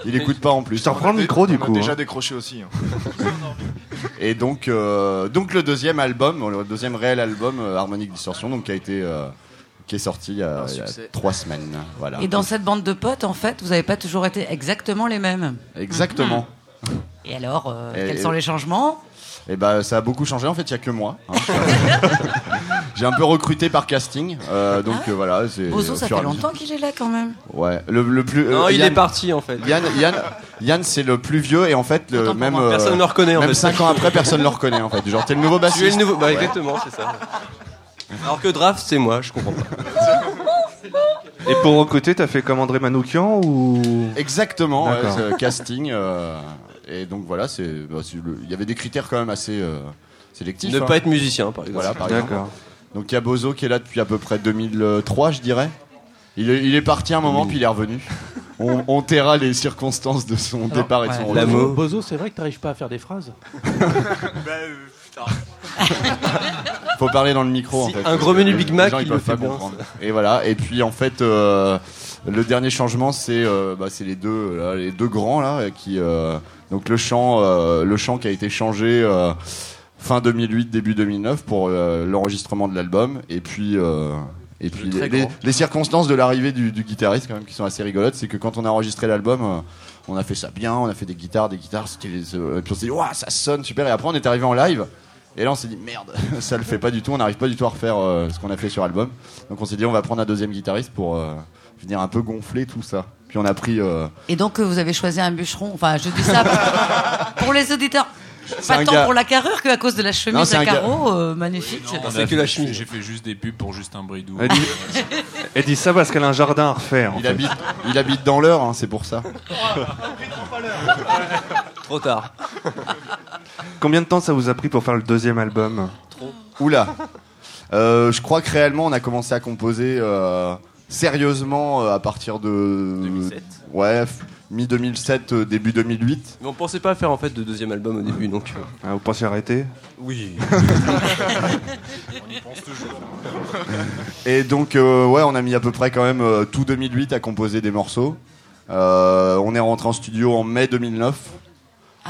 Il écoute pas en plus. Je te reprends le micro du On a coup. déjà hein. décroché aussi. hein. Et donc, euh, donc le deuxième album, le deuxième réel album, euh, Harmonic Distortion, donc qui a été, euh, qui est sorti il y a, il y trois semaines. Voilà. Et dans cette bande de potes, en fait, vous n'avez pas toujours été exactement les mêmes. Exactement. Et alors, euh, Et- quels sont les changements? Et bah ça a beaucoup changé. En fait, il y a que moi. hein. J'ai un peu recruté par casting, euh, donc euh, voilà. Bozo, ça fait longtemps qu'il est là quand même. Ouais, le, le plus. Non, euh, il Yann- est parti en fait. Yann, Yann, Yann, c'est le plus vieux et en fait, le, même moi. Personne ne le reconnaît, en même fait. cinq ans après, personne ne le reconnaît en fait. Genre, t'es le nouveau Tu es bassiste. le nouveau. Bah, Ouais. exactement, c'est ça. Alors que Draft, c'est moi, je comprends pas. Et pour recruter, t'as fait comme André Manoukian ou? Exactement, ouais, D'accord. c'est, casting. euh, et donc voilà, c'est, bah, c'est le- il y avait des critères quand même assez euh, sélectifs. Ne hein. pas être musicien, par exemple. Voilà, par exemple. D'accord. Donc il y a Bozo qui est là depuis à peu près 2003, je dirais. Il est, il est parti un moment, puis il est revenu. On, on taira les circonstances de son Alors, départ et de son ouais. retour. Bozo, c'est vrai que t'arrives pas à faire des phrases Faut parler dans le micro. Si, en fait, un gros menu Big Mac, gens, ils peuvent pas comprendre. Et voilà. Et puis en fait, euh, le dernier changement, c'est euh, bah, c'est les deux, là, les deux grands là, qui euh, donc le chant, euh, le chant qui a été changé euh, fin 2008, début 2009 pour euh, l'enregistrement de l'album. Et puis euh, et puis les, circonstances de l'arrivée du, du guitariste quand même qui sont assez rigolotes, c'est que quand on a enregistré l'album. on a fait ça bien, on a fait des guitares, des guitares, c'était les, et puis on s'est dit, ça sonne super. Et après, on est arrivé en live, et là, on s'est dit, merde, ça le fait pas du tout, on n'arrive pas du tout à refaire euh, ce qu'on a fait sur l'album. Donc, on s'est dit, on va prendre un deuxième guitariste pour euh, venir un peu gonfler tout ça. Puis, on a pris. euh, Et donc, euh, vous avez choisi un bûcheron. Enfin, je dis ça pour les auditeurs. C'est Pas un tant gars- pour la carrure qu'à cause de la Non, chemise c'est à un gars- carreaux euh, magnifique. On C'est a que fait- la chemise. J'ai fait juste des pubs pour Justin Bridou. Elle dit, elle dit ça parce qu'elle a un jardin à refaire. en il, fait. habite, il habite dans l'heure, hein, c'est pour ça. Trop tard. Combien de temps ça vous a pris pour faire le deuxième album Oula. Euh, je crois que réellement, on a commencé à composer euh, sérieusement euh, à partir de. 2007. Ouais, mi 2007, euh, début 2008. Mais on pensait pas faire en fait de deuxième album au début, donc. euh, Ah, Vous pensez arrêter? Oui. Et donc, euh, ouais, on a mis à peu près quand même euh, tout 2008 à composer des morceaux. Euh, on est rentré en studio en mai 2009.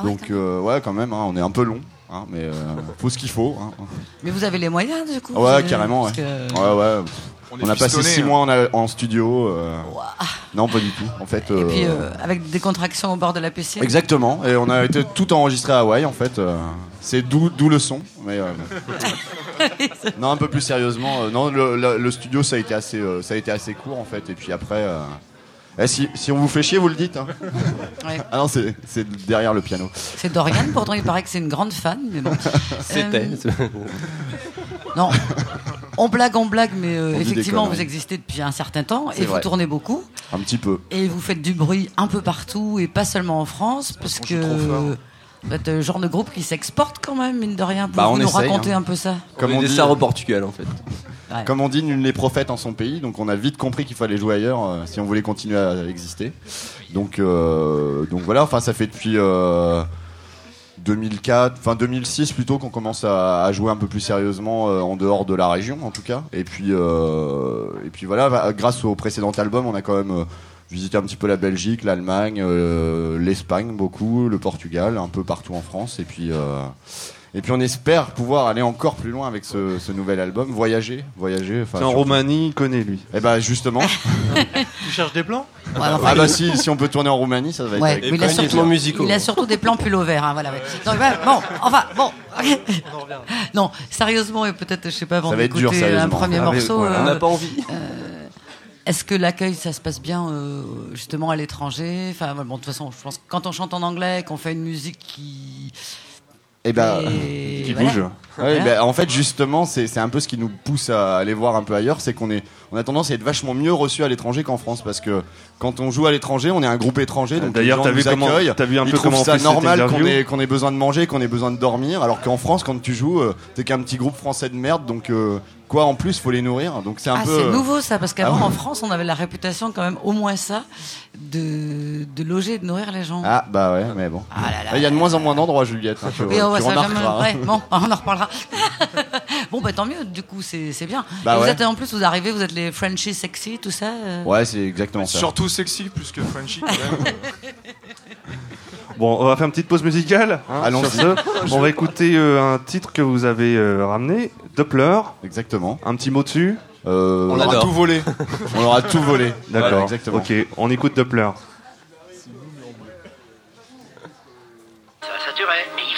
Donc, euh, ouais, quand même, hein, on est un peu long. hein, mais euh, faut ce qu'il faut. hein. Mais vous avez les moyens, du coup Ouais, carrément. Ouais, que- ouais, ouais. On a passé six hein. mois en, a- en studio. euh, Non, pas du tout. En fait. Et puis, euh, avec des contractions au bord de la piscine Exactement. Et on a été tout enregistré à Hawaï, en fait. C'est d'où d'où le son. Mais euh, non, un peu plus sérieusement. non, le, le- le studio, ça a été assez, ça a été assez court, en fait. Et puis après. Eh, si, si on vous fait chier, vous le dites. hein. Ouais. Ah non, c'est c'est derrière le piano. C'est Dorian, pourtant il paraît que c'est une grande fan, mais bon. C'était. Euh, non, on blague, on blague, mais euh, On effectivement, vous existez depuis un certain temps et vous vrai. tournez beaucoup. Un petit peu. Et vous faites du bruit un peu partout et pas seulement en France, parce que êtes le genre de groupe qui s'exporte quand même, mine de rien. Bah, on nous essaye, raconter hein. un peu ça Comme on on est dit, stars au Portugal en fait. Ouais. Comme on dit, nul n'est prophète en son pays, donc on a vite compris qu'il fallait jouer ailleurs euh, si on voulait continuer à exister. Donc, euh, donc voilà, enfin ça fait depuis euh, 2004, enfin 2006 plutôt qu'on commence à, à jouer un peu plus sérieusement euh, en dehors de la région en tout cas. Et puis, euh, et puis voilà, bah, grâce au précédent album, on a quand même euh, visité un petit peu la Belgique, l'Allemagne, euh, l'Espagne beaucoup, le Portugal, un peu partout en France. Et puis, euh, et puis on espère pouvoir aller encore plus loin avec ce, ce nouvel album, voyager, voyager. enfin, C'est en surtout- Roumanie, il connaît lui. Eh ben justement. Tu cherches des plans? Ouais, enfin, ah bah si, si on peut tourner en Roumanie, ça va être Ouais, avec il a, surtout, il a surtout des plans pull vert, hein, voilà. ouais. Donc, ouais, bon, enfin, bon. non, sérieusement, et peut-être, je sais pas, avant d'écouter un premier Ah, mais, morceau. voilà. On n'a pas envie. Est-ce que l'accueil, ça se passe bien, euh, justement, à l'étranger? Enfin, bon, de toute façon, je pense que quand on chante en anglais, qu'on fait une musique qui. Eh ben, Et qui voilà. bouge. Ouais, Voilà. ben, en fait, justement, c'est un peu ce qui nous pousse à aller voir un peu ailleurs, c'est qu'on est, on a tendance à être vachement mieux reçu à l'étranger qu'en France, parce que quand on joue à l'étranger, on est un groupe étranger, donc D'ailleurs, les gens t'as nous vu comment- accueillent, t'as vu un peu comment on ça normal qu'on ait, qu'on ait besoin de manger, qu'on ait besoin de dormir, alors qu'en France, quand tu joues, euh, t'es qu'un petit groupe français de merde, donc euh, quoi, en plus, faut les nourrir, donc c'est un Ah, peu. c'est euh, nouveau ça, parce qu'avant Ah en France, on avait la réputation quand même, au moins ça, de, de loger et de nourrir les gens. Ah bah ouais, mais bon. Ah là là. Il y a de moins en moins d'endroits, Juliette. hein, tu, Oui, on va tu ça jamais- ouais, bon, on en reparlera. bon, bah tant mieux, du coup, c'est c'est bien. Bah vous ouais. êtes en plus, vous arrivez, vous êtes les Frenchies sexy, tout ça. euh. Ouais, c'est exactement ça. Surtout sexy plus que Frenchy quand même. Bon, on va faire une petite pause musicale. hein, Allons-y. On va écouter euh, un titre que vous avez euh, ramené, Doppler. Exactement. Un petit mot dessus. Euh, On aura tout volé. On aura tout volé. D'accord. Voilà, exactement. Ok, on écoute Doppler. Ça va saturer. Mais il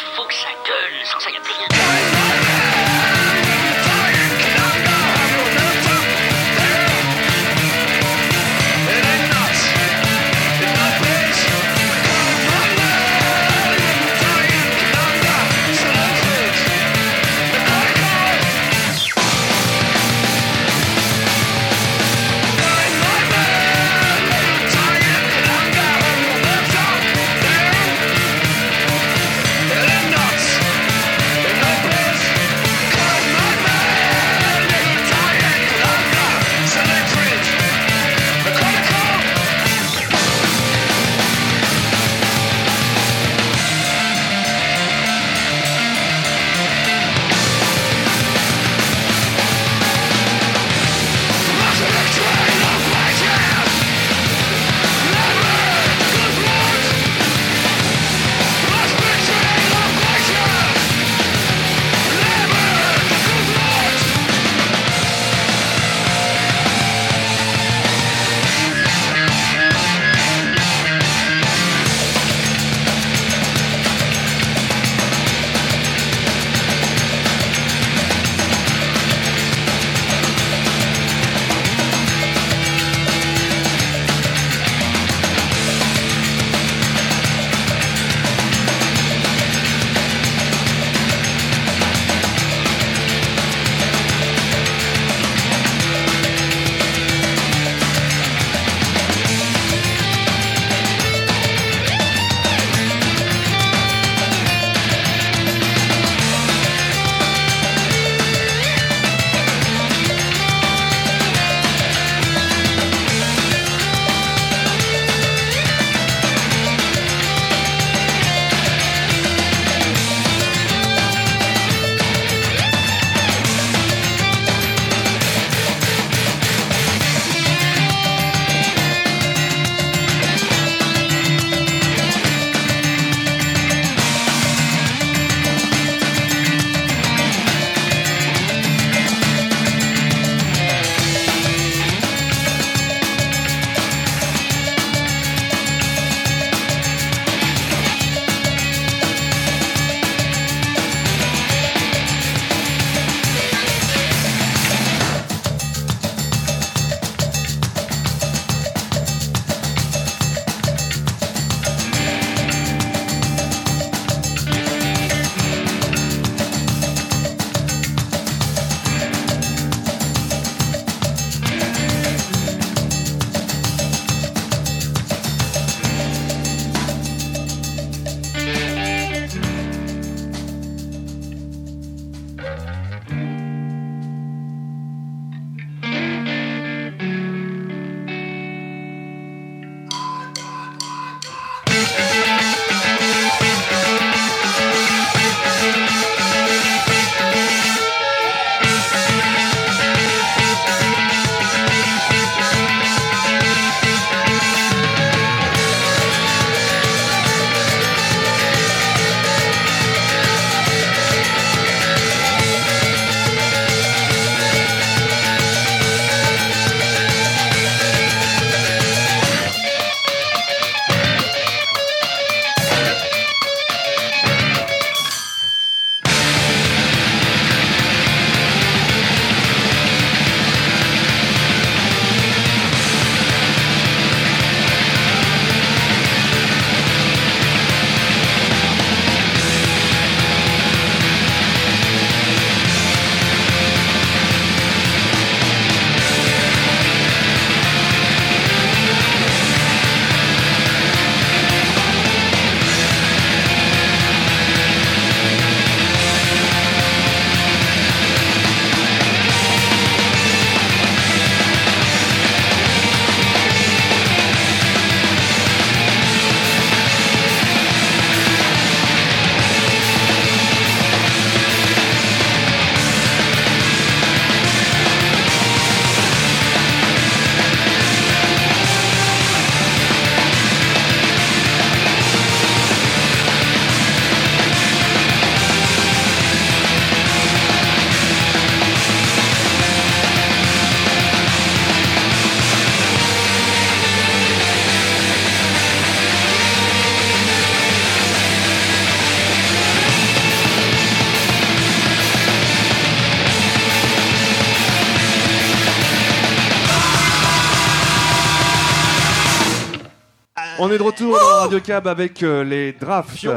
est de retour dans Radio Cab avec euh, les drafts.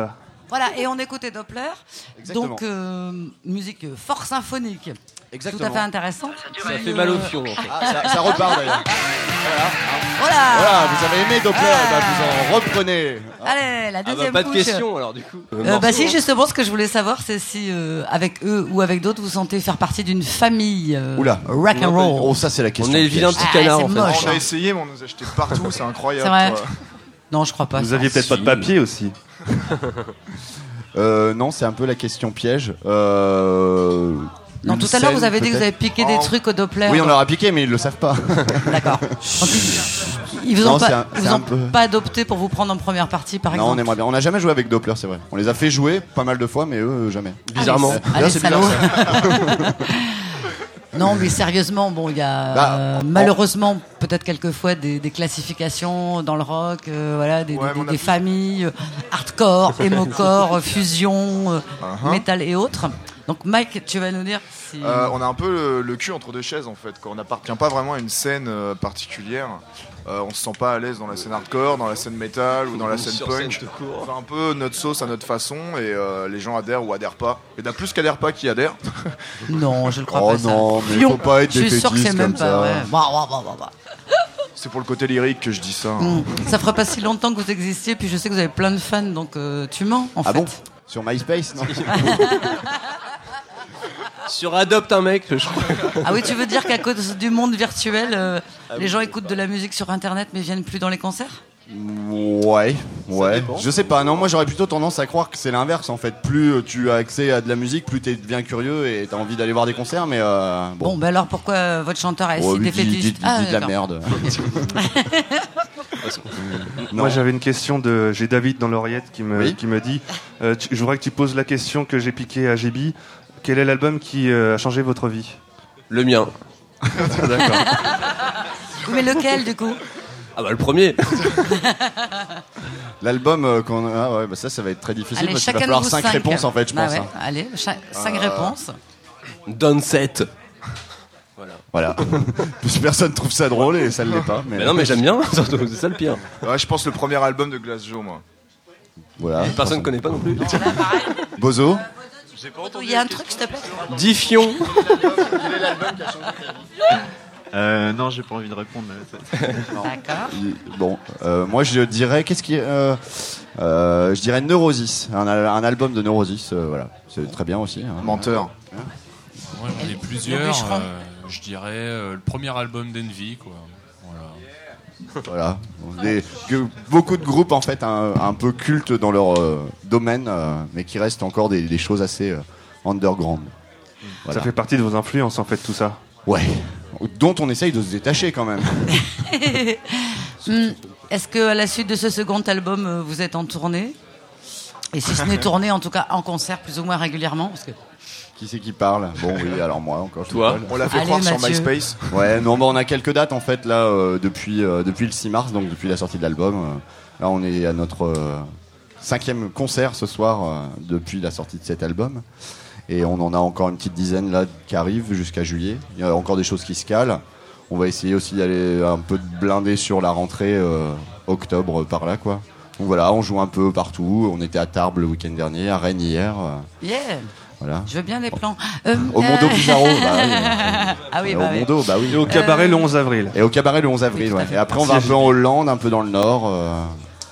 Voilà, et on écoutait Doppler. Exactement. Donc, euh, musique fort symphonique. Exactement. Tout à fait intéressant. Ça fait mal au fion, en fait. Ah, ça, ça repart d'ailleurs. Voilà. Voilà, vous avez aimé Doppler, eh ben, vous en reprenez. Allez, la Ah bah, deuxième pas de couche. question, alors, du coup. Euh, bah si, justement, ce que je voulais savoir, c'est si euh, avec eux ou avec d'autres, vous sentez faire partie d'une famille euh, Oula. rock and roll. Oh, ça c'est la question. On est le vilain piège. petit Ah, canard, c'est en fait. moche. On a hein. essayé, mais on nous a acheté partout, c'est incroyable. C'est vrai quoi. Non, je crois pas. Vous ça. aviez peut-être pas de papier aussi. Euh, non, c'est un peu la question piège. Euh, Non, tout à l'heure, vous avez dit que vous avez piqué des trucs au Doppler. Oui, on leur a piqué, mais ils le savent pas. D'accord. Ils- vous ont, Non, c'est pas, un- ils c'est vous un ont peu- pas adopté pour vous prendre en première partie, par non, on exemple aimerait bien. On n'a jamais joué avec Doppler, c'est vrai. On les a fait jouer pas mal de fois, mais eux, jamais. Bizarrement. Allez, c'est bizarre. Non, mais sérieusement, bon, il y a Bah, euh, en- malheureusement peut-être quelquefois des, des classifications dans le rock, euh, voilà, des, Ouais, a familles euh, hardcore, emocore, euh, fusion, Uh-huh. métal et autres. Donc, Mike, tu vas nous dire si. Euh, on a un peu le, le cul entre deux chaises en fait. Quand on n'appartient pas vraiment à une scène particulière, euh, on se sent pas à l'aise dans la scène hardcore, dans la scène métal ou dans la scène punk. On fait un peu notre sauce à notre façon et euh, les gens adhèrent ou adhèrent pas. Il y en a plus qu'adhèrent pas qui adhèrent. Non, je le crois Oh pas. ça. non, mais Fion. faut pas être Je suis sûr que c'est même comme pas. ça. Ouais. Bah, bah, bah, bah, bah. C'est pour le côté lyrique que je dis ça. hein. Mm. Ça fera pas si longtemps que vous existiez, puis je sais que vous avez plein de fans, donc euh, tu mens en Ah fait. bon? Sur MySpace, non? Sur Adopte un mec, je crois. Ah oui, tu veux dire qu'à cause du monde virtuel, euh, Ah les gens écoutent de la musique sur Internet mais viennent plus dans les concerts Ouais, ouais. Je sais pas. Non, moi j'aurais plutôt tendance à croire que c'est l'inverse en fait. Plus euh, tu as accès à de la musique, plus tu deviens curieux et t'as envie d'aller voir des concerts. Mais euh, Bon, bon. bah alors pourquoi votre chanteur lui, dit, défaitiste dit- dit Ah, de la merde. Non. Moi j'avais une question de. J'ai David dans l'oreillette qui me, Oui. qui me dit euh, tu- Je voudrais que tu poses la question que j'ai piquée à JB. Quel est l'album qui euh, a changé votre vie? Le mien. D'accord. Mais lequel du coup? Ah bah le premier. L'album euh, qu'on a, ah ouais, bah ça, ça va être très difficile Allez, parce qu'il va chacun de falloir vous 5 cinq. réponses en fait, je Bah pense. ouais, hein. Allez, 5 Euh, réponses. Donne 7. Voilà. Voilà. Personne trouve ça drôle et ça ne l'est pas. Mais non, mais j'aime bien, surtout, c'est ça le pire. Ouais, je pense le premier album de Glass Joe, moi. Voilà. Personne ne connaît pas non plus. Bozo? Il y a un truc, s'il te plaît Diffion. Euh, non, j'ai pas envie de répondre. D'accord. Bon, euh, moi je dirais qu'est-ce qui, euh, euh, je dirais Neurosis, un, al- un album de Neurosis, euh, voilà, c'est très bien aussi. hein. Menteur. Moi, j'en ai plusieurs. euh, je dirais euh, le premier album d'Envy, quoi. Voilà. Voilà, Des- que- beaucoup de groupes en fait un, un peu cultes dans leur euh, domaine, euh, mais qui restent encore des, des choses assez euh, underground. Voilà. Ça fait partie de vos influences en fait, tout ça. Ouais, dont on essaye de se détacher quand même. Hmm, Est-ce que à la suite de ce second album, vous êtes en tournée? Et si ce n'est tournée, en tout cas en concert plus ou moins régulièrement parce que... Qui c'est qui parle? Bon oui, alors moi encore. je Toi. On l'a fait Allez, croire sur. MySpace. Ouais, non, bah, on a quelques dates en fait là euh, depuis euh, depuis le 6 mars, donc depuis la sortie de l'album. euh, là, on est à notre euh, cinquième concert ce soir euh, depuis la sortie de cet album, et on en a encore une petite dizaine là qui arrivent jusqu'à juillet. Il y a encore des choses qui se calent. On va essayer aussi d'aller un peu de blinder sur la rentrée euh, octobre par là quoi. Donc voilà, on joue un peu partout. On était à Tarbes le week-end dernier, à Rennes hier. Yeah voilà. Je veux bien des plans. Euh, Au Mondo euh, Bizarro, bah oui. Euh, ah oui, au bah oui. Mondo, bah oui. Et au cabaret le 11 avril. Et au cabaret le 11 avril, ouais. Et après, on va un peu en Hollande, un peu dans le Nord. euh,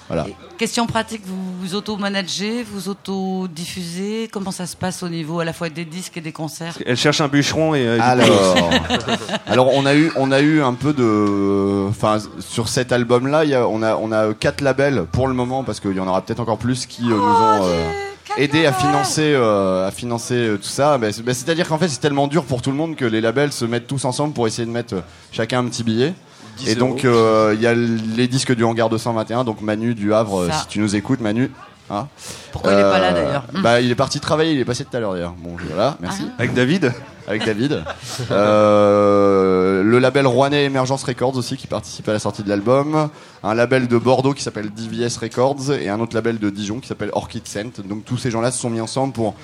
voilà. Question pratique, vous vous auto-managez, vous auto-diffusez? Comment ça se passe au niveau à la fois des disques et des concerts? Elle cherche un bûcheron et. euh, Alors, alors on a eu, on a eu un peu de, enfin, sur cet album-là, il y a- on a, on a quatre labels pour le moment parce qu'il y en aura peut-être encore plus qui euh, nous ont euh, aidé à financer, euh, à financer euh, tout ça. Ben, c'est- ben, C'est-à-dire qu'en fait, c'est tellement dur pour tout le monde que les labels se mettent tous ensemble pour essayer de mettre euh, chacun un petit billet. 10 Et donc, euh, il y a les disques du hangar 221, donc Manu du Havre, Ça. si tu nous écoutes, Manu. Hein. Pourquoi il est pas là, d'ailleurs? Hmm. bah, Il est parti travailler, il est passé tout à l'heure d'ailleurs. Bon, voilà, merci. Ah. Avec David? Avec David. Euh, le label Rouennais Emergence Records aussi qui participe à la sortie de l'album. Un label de Bordeaux qui s'appelle DVS Records et un autre label de Dijon qui s'appelle Orchid Scent. Donc tous ces gens-là se sont mis ensemble pour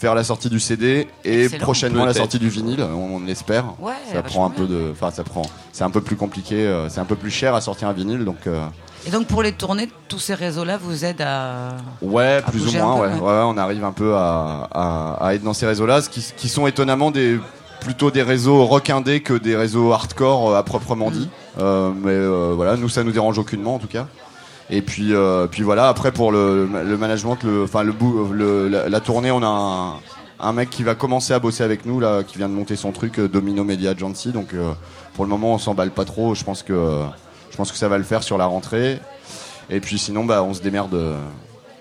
faire la sortie du CD et Excellent. prochainement la sortie du vinyle, on, on l'espère. Ouais, ça vachement prend un peu de, enfin ça prend, c'est un peu plus compliqué, euh, c'est un peu plus cher à sortir un vinyle, donc euh, Et donc pour les tournées, tous ces réseaux-là vous aident à. ouais, à plus ou moins, peu, ouais. ouais. Ouais, on arrive un peu à, à- à être dans ces réseaux-là, ce qui, qui sont étonnamment des plutôt des réseaux rock indé que des réseaux hardcore euh, à proprement dit. Euh, mais euh, voilà, nous ça nous dérange aucunement en tout cas. Et puis, euh, puis voilà. Après pour le, le management, le, enfin le, la, la tournée, on a un, un mec qui va commencer à bosser avec nous là, qui vient de monter son truc, euh, Domino Media Agency. Donc euh, pour le moment, on s'emballe pas trop. Je pense que je pense que ça va le faire sur la rentrée. Et puis sinon, bah, on se démerde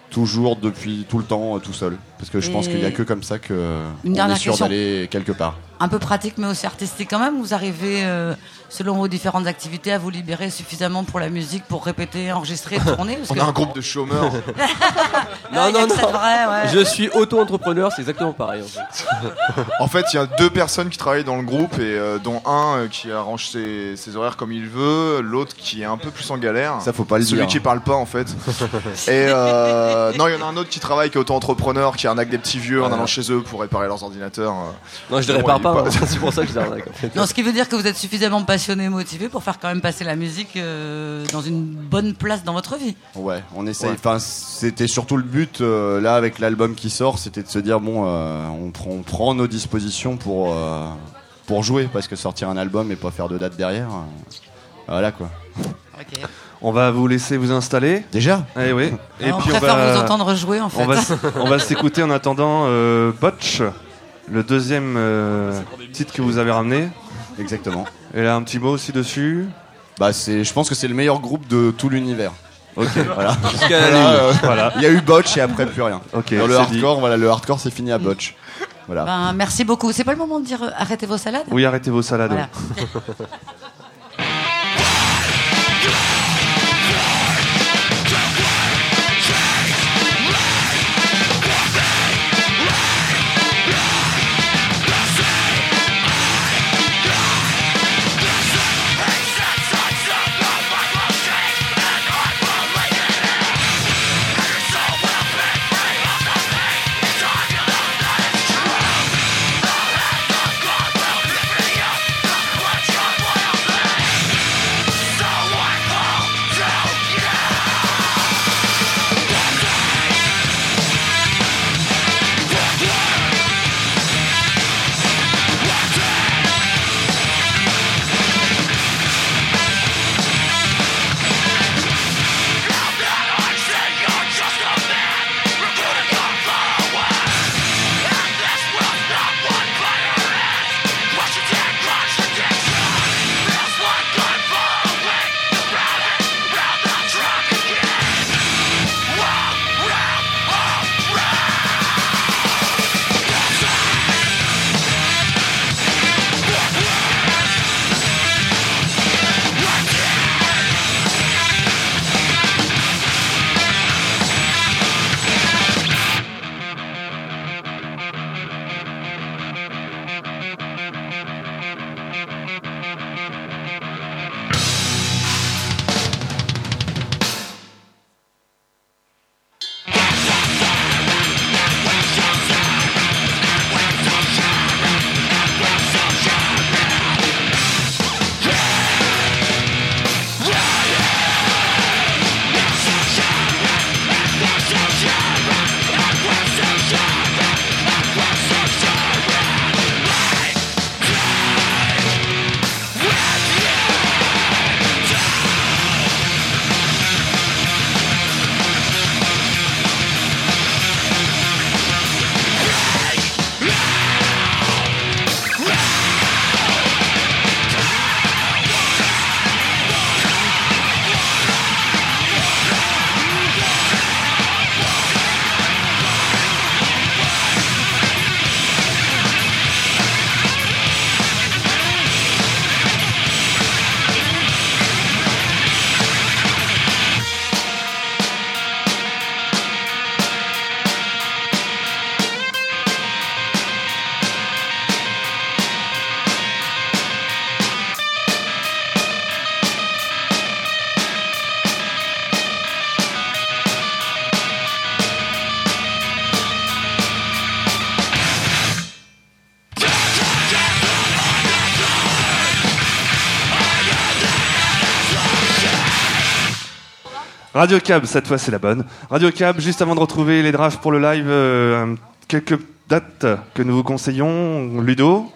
toujours depuis tout le temps tout seul, parce que je pense qu'il y a que comme ça que on est sûr d'aller quelque part. Un peu pratique mais aussi artistique quand même. Vous arrivez, euh, selon vos différentes activités, à vous libérer suffisamment pour la musique, pour répéter, enregistrer, tourner parce On que- a un groupe de chômeurs. Non, ça de vrai, ouais. Je suis auto-entrepreneur, c'est exactement pareil. En fait. En fait, il y a deux personnes qui travaillent dans le groupe et euh, dont un euh, qui arrange ses, ses horaires comme il veut, l'autre qui est un peu plus en galère. Ça, faut pas le Celui dire. qui parle pas en fait. et euh, non, il y en a un autre qui travaille, qui est auto-entrepreneur, qui arnaque des petits vieux en allant chez eux pour réparer leurs ordinateurs. Non, je les Bon, répare est pas, hein. c'est pour ça que je les arnaque. En fait. Non, ce qui veut dire que vous êtes suffisamment passionné motivé pour faire quand même passer la musique euh, dans une bonne place dans votre vie. Ouais, on essaye. Ouais. Enfin, c'était surtout le but euh, là avec l'album qui sort, c'était de se dire bon, euh, on, prend, on prend nos dispositions pour euh, pour jouer, parce que sortir un album et pas faire de date derrière, euh, voilà quoi. On va vous laisser vous installer. Déjà Eh oui. Et on puis on va vous entendre jouer en fait. on va s- on va s'écouter en attendant euh, Botch, le deuxième euh, titre que vous avez ramené. Exactement. Et là un petit mot aussi dessus. Bah c'est, je pense que c'est le meilleur groupe de tout l'univers. Ok. Voilà. Jusqu'à la Voilà, ligne. euh, Voilà. Il y a eu Botch et après plus rien. Ok, Dans le c'est dit. hardcore, voilà, le hardcore c'est fini à Botch. Voilà. Ben, merci beaucoup. C'est pas le moment de dire euh, arrêtez vos salades Oui, arrêtez vos salades. Voilà. Radio Cab, cette fois c'est la bonne. Radio Cab, juste avant de retrouver les drafts pour le live, euh, quelques dates que nous vous conseillons. Ludo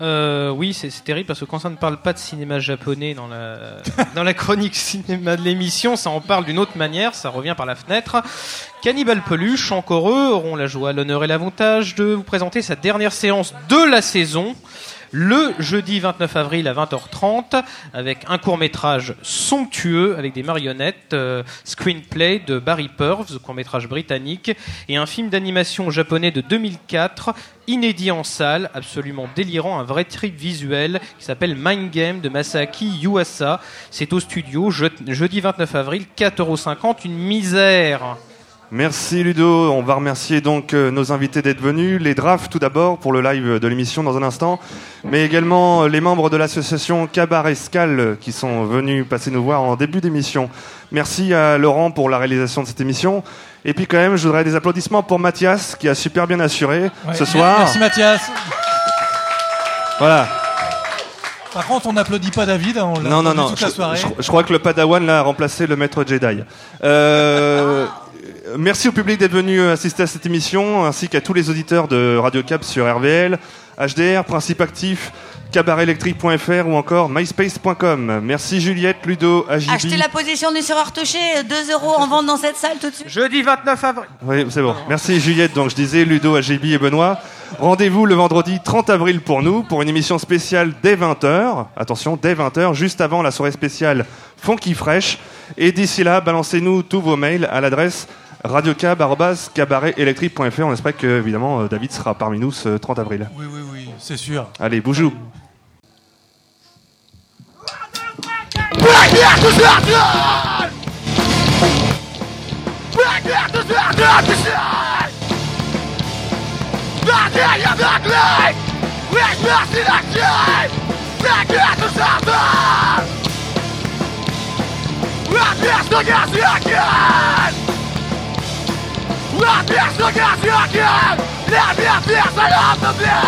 Euh, oui, c'est terrible parce que quand ça ne parle pas de cinéma japonais dans la, dans la chronique cinéma de l'émission, ça en parle d'une autre manière, ça revient par la fenêtre. Cannibal Peluche, encore eux, auront la joie, l'honneur et l'avantage de vous présenter sa dernière séance de la saison. Le jeudi 29 avril à 20h30, avec un court métrage somptueux avec des marionnettes, euh, screenplay de Barry Purves, court métrage britannique, et un film d'animation japonais de 2004, inédit en salle, absolument délirant, un vrai trip visuel qui s'appelle Mind Game de Masaki Yuasa. C'est au studio, je- jeudi 29 avril, 4,50€, une misère. Merci Ludo, on va remercier donc euh, nos invités d'être venus, les drafts tout d'abord pour le live de l'émission dans un instant, mais également euh, les membres de l'association Cabarescal euh, qui sont venus passer nous voir en début d'émission. Merci à Laurent pour la réalisation de cette émission. Et puis quand même, je voudrais des applaudissements pour Mathias qui a super bien assuré Ouais. ce soir. Merci Mathias. Voilà. Par contre, on n'applaudit pas David, hein, on l'a Non, non, non. toute Je, la soirée. je- je crois que le Padawan l'a remplacé le maître Jedi. Euh, merci au public d'être venu assister à cette émission, ainsi qu'à tous les auditeurs de Radio Cap sur RVL, HDR, Principe Actif, cabaretelectrique.fr ou encore myspace.com. Merci Juliette, Ludo, Agibi. Achetez la position du serreur touché, 2 euros en vente dans cette salle tout de suite. Jeudi 29 avril. Oui, c'est bon. Merci Juliette. Donc je disais Ludo, AGB et Benoît. Rendez-vous le vendredi 30 avril pour nous pour une émission spéciale dès 20h. Attention, dès 20h, juste avant la soirée spéciale Funky Fresh. Et d'ici là, balancez-nous tous vos mails à l'adresse radiocab.cabaretelectrique.fr. On espère que, évidemment, euh, David sera parmi nous ce 30 avril. Oui, oui, oui, c'est sûr. Allez, boujou. Black Let me forget you again! Let me pierce the love of you!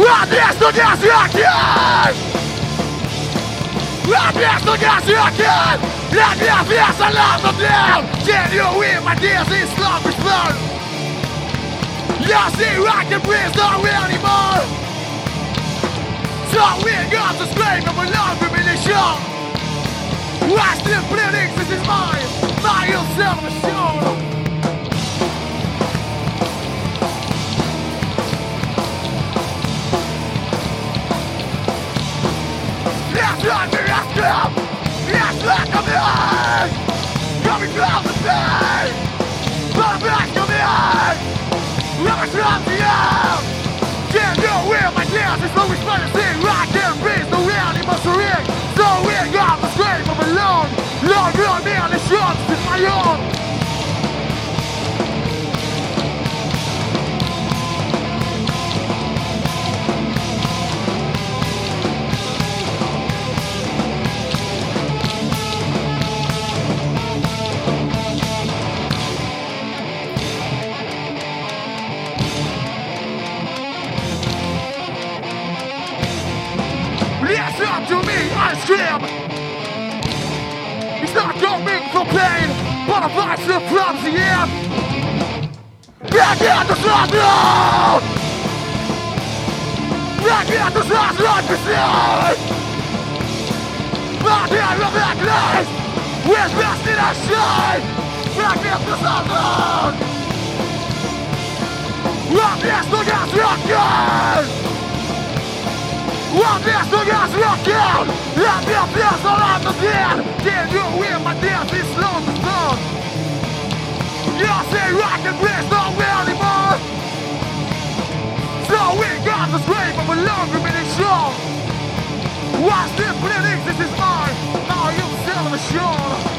Let me forget you again! Let me forget you again! Let me pierce the love of you! Can you hear my tears in slumber's burn? You see, I can breathe nowhere anymore! So we got the strength of a love revelation! I still bleeding, this is mine! My self-assured! Yes, let me ask him! Yes, let me in! Coming from the pain! But back to me! Let me Yes, mit Bayern! Listen to me, I scream. Voice from the end. Back at the sun! Back at the sun, right beside. Back at the backlash, with best in our shine. Back at the sun, no! Back at the gas, rocket! One best of us rock out Let me feel all on the Can you hear my death is slow to stone You say rock and breathe no anymore So we got the scrape of a long remaining show One still bleeding, this is mine. Now you the show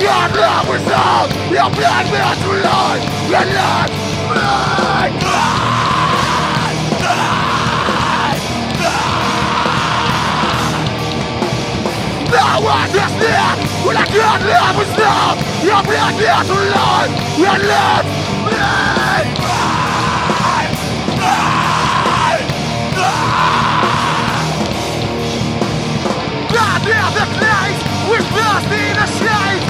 Your blood will flow, your blood will flow, your blood, blood, blood, blood, blood. No one is there when I can't live with love. Your blood will flow, your blood, blood, blood, blood, blood. God, there's a place we're lost in the shade.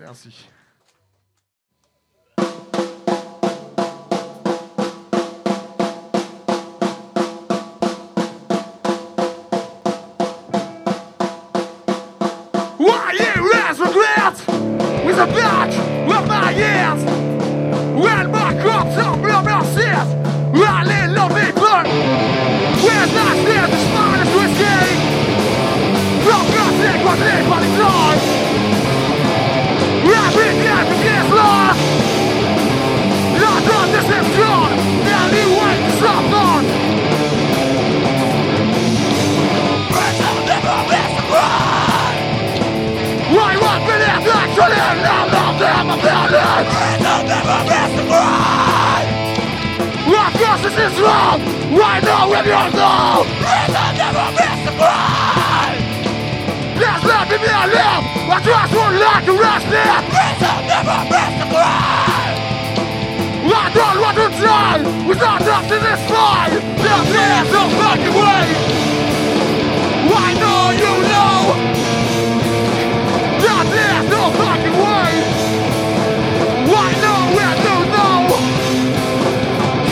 Merci. land of never best right! Rock crosses is wrong! Right now, when you're low! Land of never best right! There's left! I trust one life to rest there! Land of never best right! I don't want to die without us in this fight! There's no fucking way! Why? now!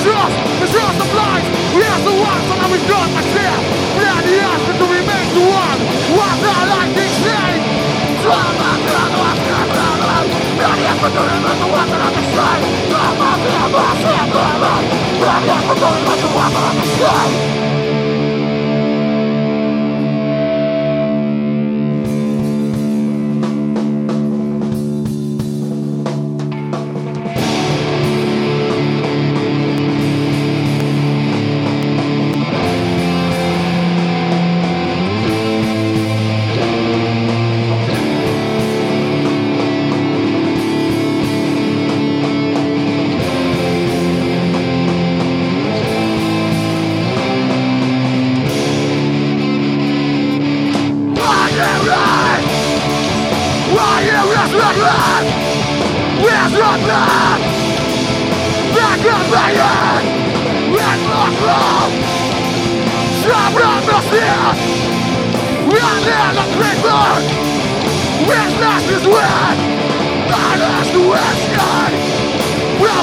Be trust, the life We are the ones that have done myself We are the answer to remain the one What the lightning say Drama, drama, drama, drama. We are the answer to remain the one that have been slain Drama, drama, drama. We are the answer to remain the one that have been slain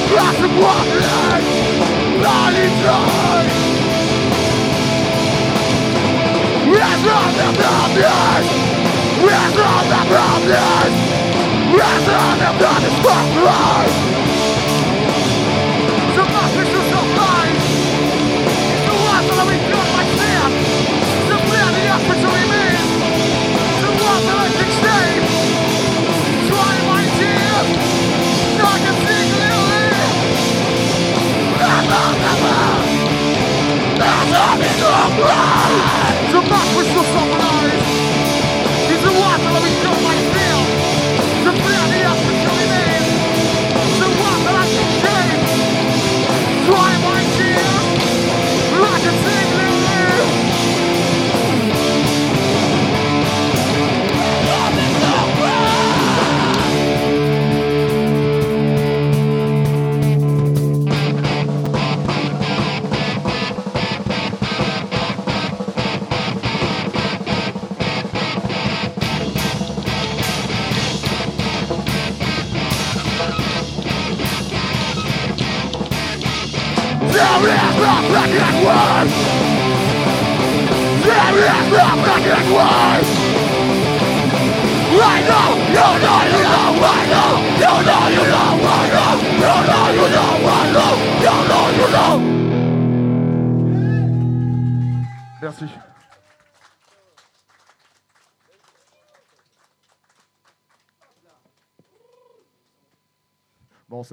We're not the brothers! We're not the brothers! the life! wrong.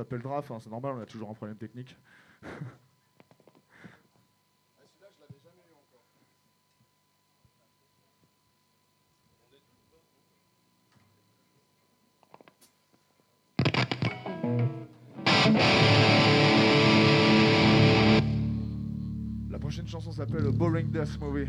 S'appelle Draf, hein, c'est normal, on a toujours un problème technique. La prochaine chanson s'appelle Boring Death Movie.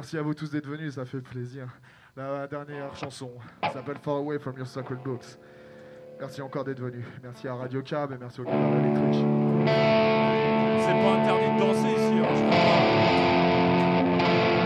Merci à vous tous d'être venus, ça fait plaisir. La dernière chanson s'appelle Far Away from Your Sacred Books. Merci encore d'être venus. Merci à Radio Cab et merci au Cabaret électrique. C'est pas interdit de danser ici, hein, je